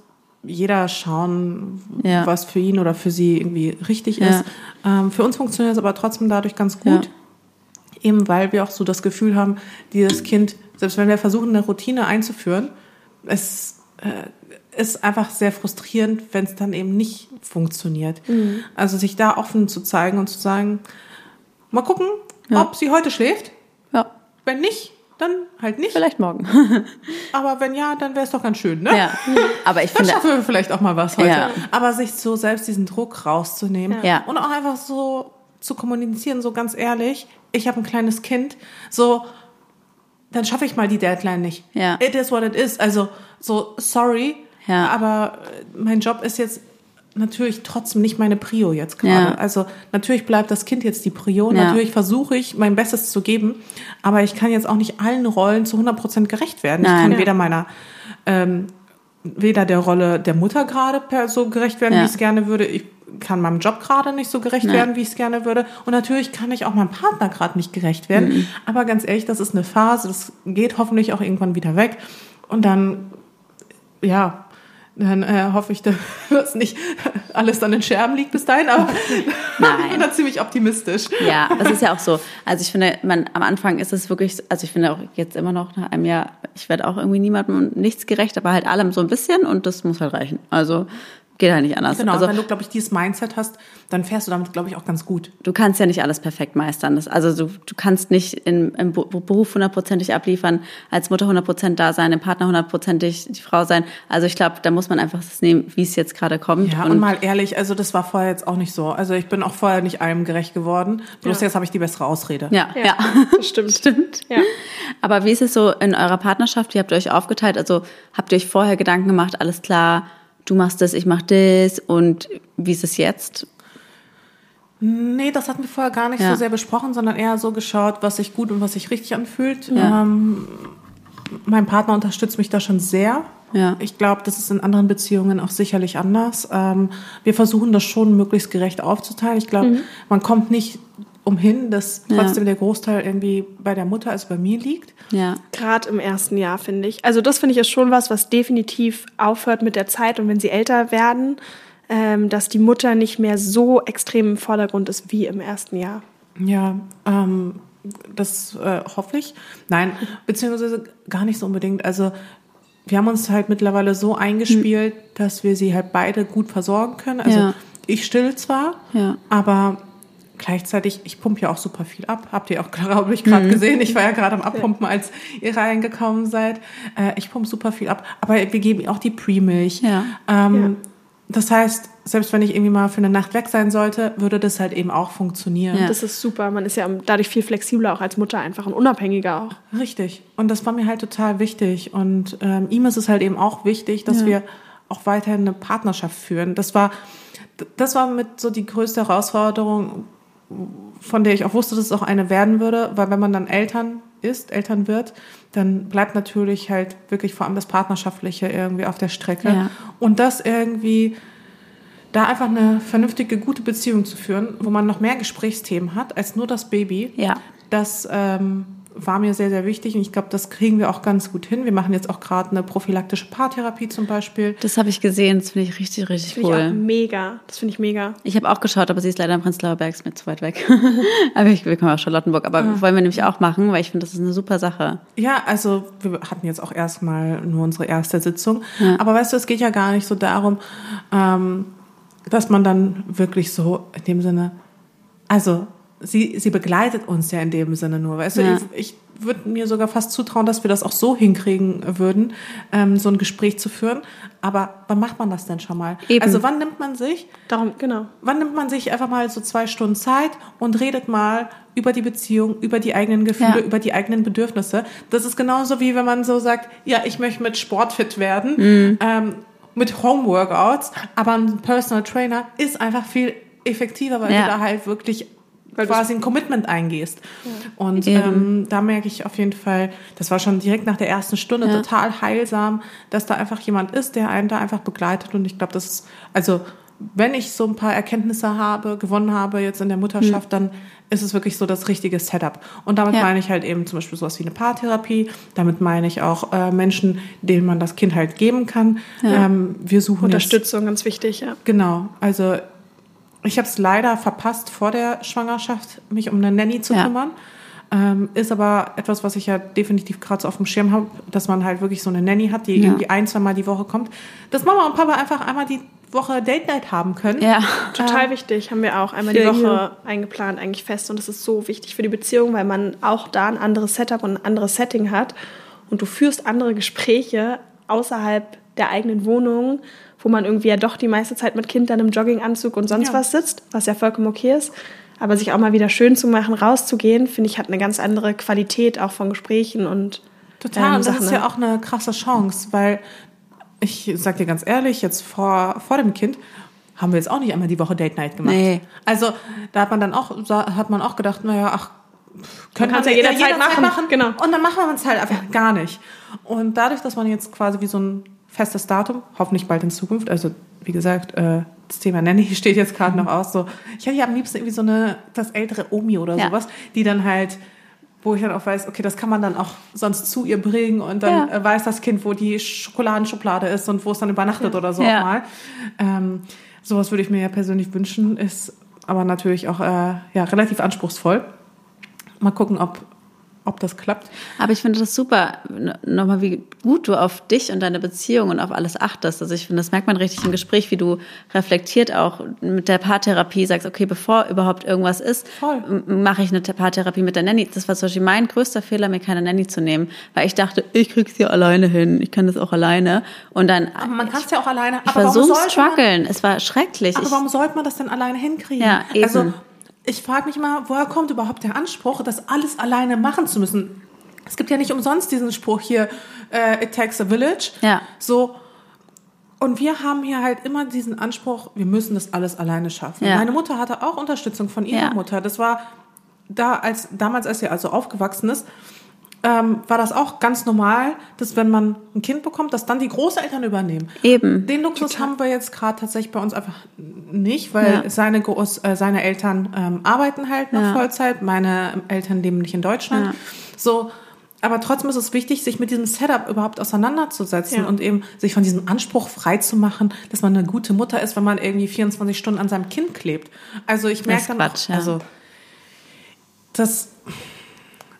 jeder schauen, Ja. was für ihn oder für sie irgendwie richtig Ja. ist. Ähm, für uns funktioniert es aber trotzdem dadurch ganz gut. Eben weil wir auch so das Gefühl haben, dieses Kind Selbst wenn wir versuchen, eine Routine einzuführen, es äh, ist einfach sehr frustrierend, wenn es dann eben nicht funktioniert. Mhm. Also sich da offen zu zeigen und zu sagen, mal gucken, Ja. ob sie heute schläft. Ja, Wenn nicht, dann halt nicht. vielleicht morgen. Aber wenn ja, dann wäre es doch ganz schön, ne? ja, aber ich Dann finde, schaffen wir vielleicht auch mal was heute. Ja. Aber sich so selbst diesen Druck rauszunehmen Ja. und auch einfach so zu kommunizieren, so ganz ehrlich, ich habe ein kleines Kind, so, dann schaffe ich mal die Deadline nicht. Ja. It is what it is. Also, so, sorry, Ja. aber äh, mein Job ist jetzt natürlich trotzdem nicht meine Prio jetzt gerade. Ja. Also natürlich bleibt das Kind jetzt die Prio. Ja. Natürlich versuche ich mein Bestes zu geben, aber ich kann jetzt auch nicht allen Rollen zu 100% gerecht werden. Ich Nein. kann Ja. weder meiner ähm, weder der Rolle der Mutter gerade per so gerecht werden, Ja. wie ich es gerne würde. Ich kann meinem Job gerade nicht so gerecht Nee. werden, wie ich es gerne würde. Und natürlich kann ich auch meinem Partner gerade nicht gerecht werden. Mhm. Aber ganz ehrlich, das ist eine Phase. Das geht hoffentlich auch irgendwann wieder weg. Und dann, ja, dann äh, hoffe ich, dass nicht alles dann in Scherben liegt bis dahin. Aber ich bin da ziemlich optimistisch. Ja, das ist ja auch so. Also ich finde, man, am Anfang ist es wirklich, also ich finde auch jetzt immer noch nach einem Jahr, ich werde auch irgendwie niemandem nichts gerecht, aber halt allem so ein bisschen und das muss halt reichen. Also geht halt nicht anders. Genau, also wenn du, glaube ich, dieses Mindset hast, dann fährst du damit, glaube ich, auch ganz gut. du kannst ja nicht alles perfekt meistern. Das, also du, du kannst nicht im, im Beruf hundertprozentig abliefern, als Mutter hundertprozentig da sein, im Partner hundertprozentig die Frau sein. Also ich glaube, da muss man einfach das nehmen, wie es jetzt gerade kommt. Ja, und, mal ehrlich, also das war vorher jetzt auch nicht so. Also ich bin auch vorher nicht allem gerecht geworden. Bloß Ja. jetzt habe ich die bessere Ausrede. ja, ja. Das stimmt. Stimmt. Ja. Aber wie ist es so in eurer Partnerschaft? Wie habt ihr euch aufgeteilt? Also habt ihr euch vorher Gedanken gemacht, alles klar, du machst das, ich mach das und wie ist es jetzt? Nee, das hatten wir vorher gar nicht Ja. so sehr besprochen, sondern eher so geschaut, was sich gut und was sich richtig anfühlt. Ja. Ähm, mein Partner unterstützt mich da schon sehr. Ja. Ich glaube, das ist in anderen Beziehungen auch sicherlich anders. Ähm, wir versuchen das schon möglichst gerecht aufzuteilen. Ich glaube, man kommt nicht umhin, dass Ja. trotzdem der Großteil irgendwie bei der Mutter, also bei mir liegt. Ja. Gerade im ersten Jahr, finde ich. Also das finde ich ist schon was, was definitiv aufhört mit der Zeit und wenn sie älter werden, ähm, dass die Mutter nicht mehr so extrem im Vordergrund ist wie im ersten Jahr. Ja, ähm, das äh, hoffe ich. Nein, beziehungsweise gar nicht so unbedingt. Also wir haben uns halt mittlerweile so eingespielt, dass wir sie halt beide gut versorgen können. Also Ja. ich still zwar, Ja. aber gleichzeitig, ich pumpe ja auch super viel ab. Habt ihr auch, glaube ich, gerade gesehen. Ich war ja gerade am Abpumpen, als ihr reingekommen seid. Äh, ich pumpe super viel ab. Aber wir geben auch die Pre-Milch. Ja. Ähm, Das heißt, selbst wenn ich irgendwie mal für eine Nacht weg sein sollte, würde das halt eben auch funktionieren. Ja. Das ist super. Man ist ja dadurch viel flexibler auch als Mutter einfach und unabhängiger auch. Richtig. Und das war mir halt total wichtig. Und ähm, ihm ist es halt eben auch wichtig, dass Ja. wir auch weiterhin eine Partnerschaft führen. Das war, das war mit so die größte Herausforderung, von der ich auch wusste, dass es auch eine werden würde, weil wenn man dann Eltern ist, Eltern wird, dann bleibt natürlich halt wirklich vor allem das Partnerschaftliche irgendwie auf der Strecke. Ja. Und das irgendwie da einfach eine vernünftige, gute Beziehung zu führen, wo man noch mehr Gesprächsthemen hat als nur das Baby. Ja. Das ähm, war mir sehr, sehr wichtig und ich glaube, das kriegen wir auch ganz gut hin. Wir machen jetzt auch gerade eine prophylaktische Paartherapie zum Beispiel. Das habe ich gesehen, das finde ich richtig, richtig Finde ich auch cool. mega. Das finde ich mega. Ich habe auch geschaut, aber sie ist leider in Prenzlauer Berg, ist mir zu weit weg. aber ich, wir kommen aus Charlottenburg. Aber Ah. wollen wir nämlich auch machen, weil ich finde, das ist eine super Sache. Ja, also wir hatten jetzt auch erstmal nur unsere erste Sitzung. Aber weißt du, es geht ja gar nicht so darum, ähm, dass man dann wirklich so in dem Sinne, also sie, sie begleitet uns ja in dem Sinne nur, weißt Ja. du, ich, ich würde mir sogar fast zutrauen, dass wir das auch so hinkriegen würden, ähm, so ein Gespräch zu führen. Aber wann macht man das denn schon mal? Eben. Also wann nimmt man sich Darum, genau. Wann nimmt man sich einfach mal so zwei Stunden Zeit und redet mal über die Beziehung, über die eigenen Gefühle, Ja. über die eigenen Bedürfnisse? Das ist genauso wie wenn man so sagt, ja, ich möchte mit Sport fit werden, Mhm. ähm, mit Homeworkouts, aber ein Personal Trainer ist einfach viel effektiver, weil Ja. du da halt wirklich Weil du- quasi ein Commitment eingehst. Und Eben. ähm, da merke ich auf jeden Fall, das war schon direkt nach der ersten Stunde Ja. total heilsam, dass da einfach jemand ist, der einen da einfach begleitet. Und ich glaube, das ist, also wenn ich so ein paar Erkenntnisse habe, gewonnen habe jetzt in der Mutterschaft, dann ist es wirklich so das richtige Setup. Und damit Ja. meine ich halt eben zum Beispiel sowas wie eine Paartherapie. Damit meine ich auch äh, Menschen, denen man das Kind halt geben kann. Ähm, wir suchen jetzt- Unterstützung, ganz wichtig, ja. Genau, also ich habe es leider verpasst, vor der Schwangerschaft mich um eine Nanny zu Ja. kümmern. Ähm, ist aber etwas, was ich ja definitiv gerade so auf dem Schirm habe, dass man halt wirklich so eine Nanny hat, die irgendwie ein, zwei Mal die Woche kommt. Dass Mama und Papa einfach einmal die Woche Date Night haben können. Ja. Total wichtig, haben wir auch einmal die Woche eingeplant, eigentlich fest. Und das ist so wichtig für die Beziehung, weil man auch da ein anderes Setup und ein anderes Setting hat. Und du führst andere Gespräche außerhalb der eigenen Wohnung, wo man irgendwie ja doch die meiste Zeit mit Kind dann im Jogginganzug und sonst Ja. was sitzt, was ja vollkommen okay ist. Aber sich auch mal wieder schön zu machen, rauszugehen, finde ich, hat eine ganz andere Qualität auch von Gesprächen und Total, ähm, und das Sachen, ist ne? ja auch eine krasse Chance, weil ich sag dir ganz ehrlich, jetzt vor, vor dem Kind haben wir jetzt auch nicht einmal die Woche Date Night gemacht. Nee. Also da hat man dann auch, da hat man auch gedacht, naja, ach, könnte kann's ja jederzeit machen, genau. Und dann machen wir es halt einfach gar nicht. Und dadurch, dass man jetzt quasi wie so ein festes Datum, hoffentlich bald in Zukunft, also wie gesagt, äh, das Thema Nanny steht jetzt gerade noch aus, so, ich hätte ja am liebsten irgendwie so eine, das ältere Omi oder Ja. sowas, die dann halt wo ich dann auch weiß, okay, das kann man dann auch sonst zu ihr bringen und dann Ja. äh, weiß das Kind, wo die Schokoladenschublade ist und wo es dann übernachtet oder so Ja. auch mal. Ähm, sowas würde ich mir ja persönlich wünschen, ist aber natürlich auch äh, ja, relativ anspruchsvoll. Mal gucken, ob, ob das klappt. Aber ich finde das super, nochmal, wie gut du auf dich und deine Beziehung und auf alles achtest. Also ich finde, das merkt man richtig im Gespräch, wie du reflektiert auch mit der Paartherapie sagst, okay, bevor überhaupt irgendwas ist, mache ich eine Paartherapie mit der Nanny. Das war zum Beispiel mein größter Fehler, mir keine Nanny zu nehmen, weil ich dachte, ich krieg's ja alleine hin, ich kann das auch alleine. Und dann, Aber man kann es ja auch alleine. ich aber war so Struggeln. Es war schrecklich. Aber warum sollte man das denn alleine hinkriegen? Ja, eben. Also ich frage mich immer, woher kommt überhaupt der Anspruch, das alles alleine machen zu müssen? Es gibt ja nicht umsonst diesen Spruch hier, äh, it takes a village. Ja. So. Und wir haben hier halt immer diesen Anspruch, wir müssen das alles alleine schaffen. Ja. Meine Mutter hatte auch Unterstützung von ihrer Ja. Mutter. Das war da, als damals, als sie also aufgewachsen ist, ähm, war das auch ganz normal, dass wenn man ein Kind bekommt, dass dann die Großeltern übernehmen. Eben. Den Luxus haben wir jetzt gerade tatsächlich bei uns einfach nicht, weil Ja. seine, Groß, äh, seine Eltern ähm, arbeiten halt noch Ja. Vollzeit, meine Eltern leben nicht in Deutschland. Ja. So, aber trotzdem ist es wichtig, sich mit diesem Setup überhaupt auseinanderzusetzen Ja. und eben sich von diesem Anspruch frei zu machen, dass man eine gute Mutter ist, wenn man irgendwie 24 Stunden an seinem Kind klebt. Also ich merke ist dann Quatsch, auch, ja. also das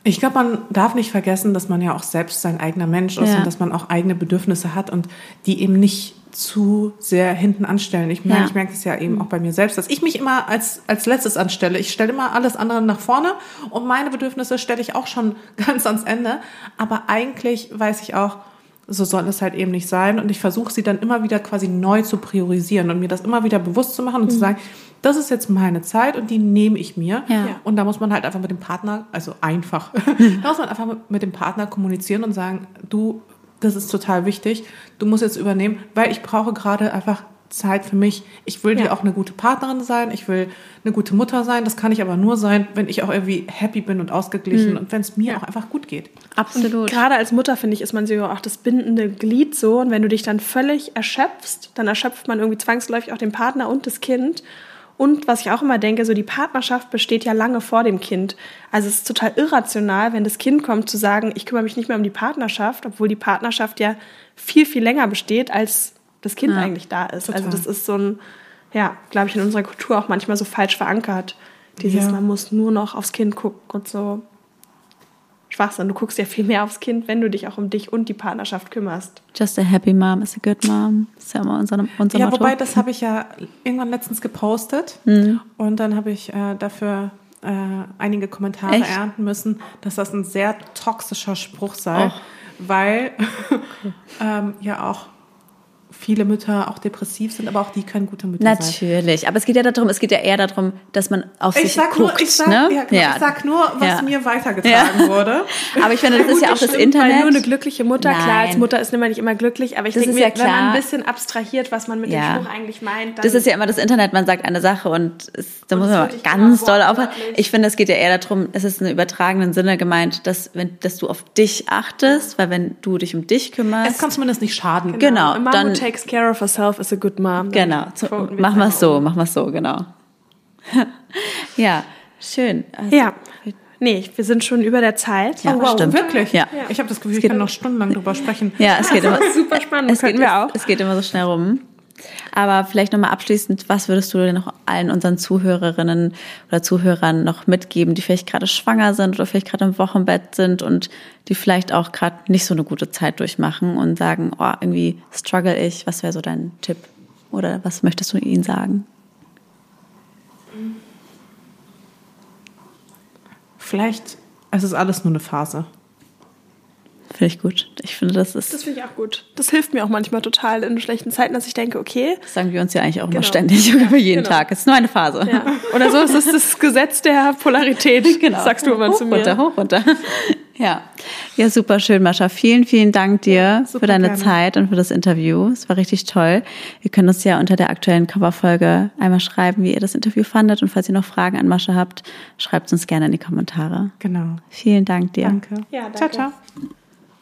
ich glaube, man darf nicht vergessen, dass man ja auch selbst sein eigener Mensch ist Ja. und dass man auch eigene Bedürfnisse hat und die eben nicht zu sehr hinten anstellen. Ich merke, Ja. ich merke das ja eben auch bei mir selbst, dass ich mich immer als, als letztes anstelle. Ich stelle immer alles andere nach vorne und meine Bedürfnisse stelle ich auch schon ganz ans Ende. Aber eigentlich weiß ich auch, so soll es halt eben nicht sein. Und ich versuche sie dann immer wieder quasi neu zu priorisieren und mir das immer wieder bewusst zu machen und zu sagen, das ist jetzt meine Zeit und die nehme ich mir. Ja. Und da muss man halt einfach mit dem Partner, also einfach, da muss man einfach mit- dem Partner kommunizieren und sagen, du, das ist total wichtig, du musst jetzt übernehmen, weil ich brauche gerade einfach Zeit für mich. Ich will dir Ja. auch eine gute Partnerin sein, ich will eine gute Mutter sein. Das kann ich aber nur sein, wenn ich auch irgendwie happy bin und ausgeglichen und wenn es mir auch einfach gut geht. absolut. Gerade als Mutter, finde ich, ist man so auch das bindende Glied so. Und wenn du dich dann völlig erschöpfst, dann erschöpft man irgendwie zwangsläufig auch den Partner und das Kind. Und was ich auch immer denke, so die Partnerschaft besteht ja lange vor dem Kind. Also es ist total irrational, wenn das Kind kommt, zu sagen, ich kümmere mich nicht mehr um die Partnerschaft, obwohl die Partnerschaft ja viel, viel länger besteht, als das Kind Ja. eigentlich da ist. Also Total. das ist so ein, ja, glaube ich, in unserer Kultur auch manchmal so falsch verankert. Dieses, Ja. man muss nur noch aufs Kind gucken und so. Schwachsinn. Du guckst ja viel mehr aufs Kind, wenn du dich auch um dich und die Partnerschaft kümmerst. Just a happy mom is a good mom. Das ist ja immer unser, unser Ja, Motto. wobei, das habe ich ja irgendwann letztens gepostet Mhm. und dann habe ich äh, dafür äh, einige Kommentare Echt? ernten müssen, dass das ein sehr toxischer Spruch sei, Och. weil ähm, ja auch viele Mütter auch depressiv sind, aber auch die können gute Mütter sein. Natürlich, aber es geht ja darum, es geht ja eher darum, dass man auf Ich sich sag, guckt, nur, ich, sag, ne? ja, genau, ich sag nur, was Ja. mir weitergetragen wurde. Aber ich finde, das ist ja auch das Weil Internet. nur eine glückliche Mutter, klar, Nein. als Mutter ist man nicht immer glücklich, aber ich denke ist mir, ja wenn man klar. ein bisschen abstrahiert, was man mit Ja. dem Spruch eigentlich meint, dann Das ist ja immer das Internet, man sagt eine Sache und es, da Und muss man ganz doll aufpassen. wortwörtlich. Ich finde, es geht ja eher darum, es ist in übertragenen Sinne gemeint, dass, wenn, dass du auf dich achtest, weil wenn du dich um dich kümmerst, Es kann zumindest nicht schaden. Genau, mom dann- takes care of herself is a good mom. genau, machen wir es so, machen wir es so, genau. ja, schön. Also, Ja. Nee, wir sind schon über der Zeit. Ja, Oh, wow, stimmt. wirklich? Ja. Ich habe das Gefühl, ich geht- kann noch stundenlang drüber sprechen. Ja, es geht immer. Das ist super spannend, Es geht, auch. Es, es geht immer so schnell rum. Aber vielleicht nochmal abschließend, was würdest du denn noch allen unseren Zuhörerinnen oder Zuhörern noch mitgeben, die vielleicht gerade schwanger sind oder vielleicht gerade im Wochenbett sind und die vielleicht auch gerade nicht so eine gute Zeit durchmachen und sagen, oh, irgendwie struggle ich. Was wäre so dein Tipp? Oder was möchtest du ihnen sagen? Vielleicht, es ist alles nur eine Phase. Finde ich gut. Ich finde, das ist. Das finde ich auch gut. Das hilft mir auch manchmal total in schlechten Zeiten, dass ich denke, okay. Das sagen wir uns ja eigentlich auch Genau. immer ständig oder jeden Genau. Tag. Es ist nur eine Phase. Ja. Oder so ist es das Gesetz der Polarität, Genau. sagst du immer hoch, zu mir. Runter, hoch, runter. Ja. Ja, super schön, Mascha. Vielen, vielen Dank dir super für deine gerne. Zeit und für das Interview. Es war richtig toll. Ihr könnt uns ja unter der aktuellen Coverfolge einmal schreiben, wie ihr das Interview fandet. Und falls ihr noch Fragen an Mascha habt, schreibt uns gerne in die Kommentare. Genau. Vielen Dank dir. Danke. Ja, Ciao, danke. ciao.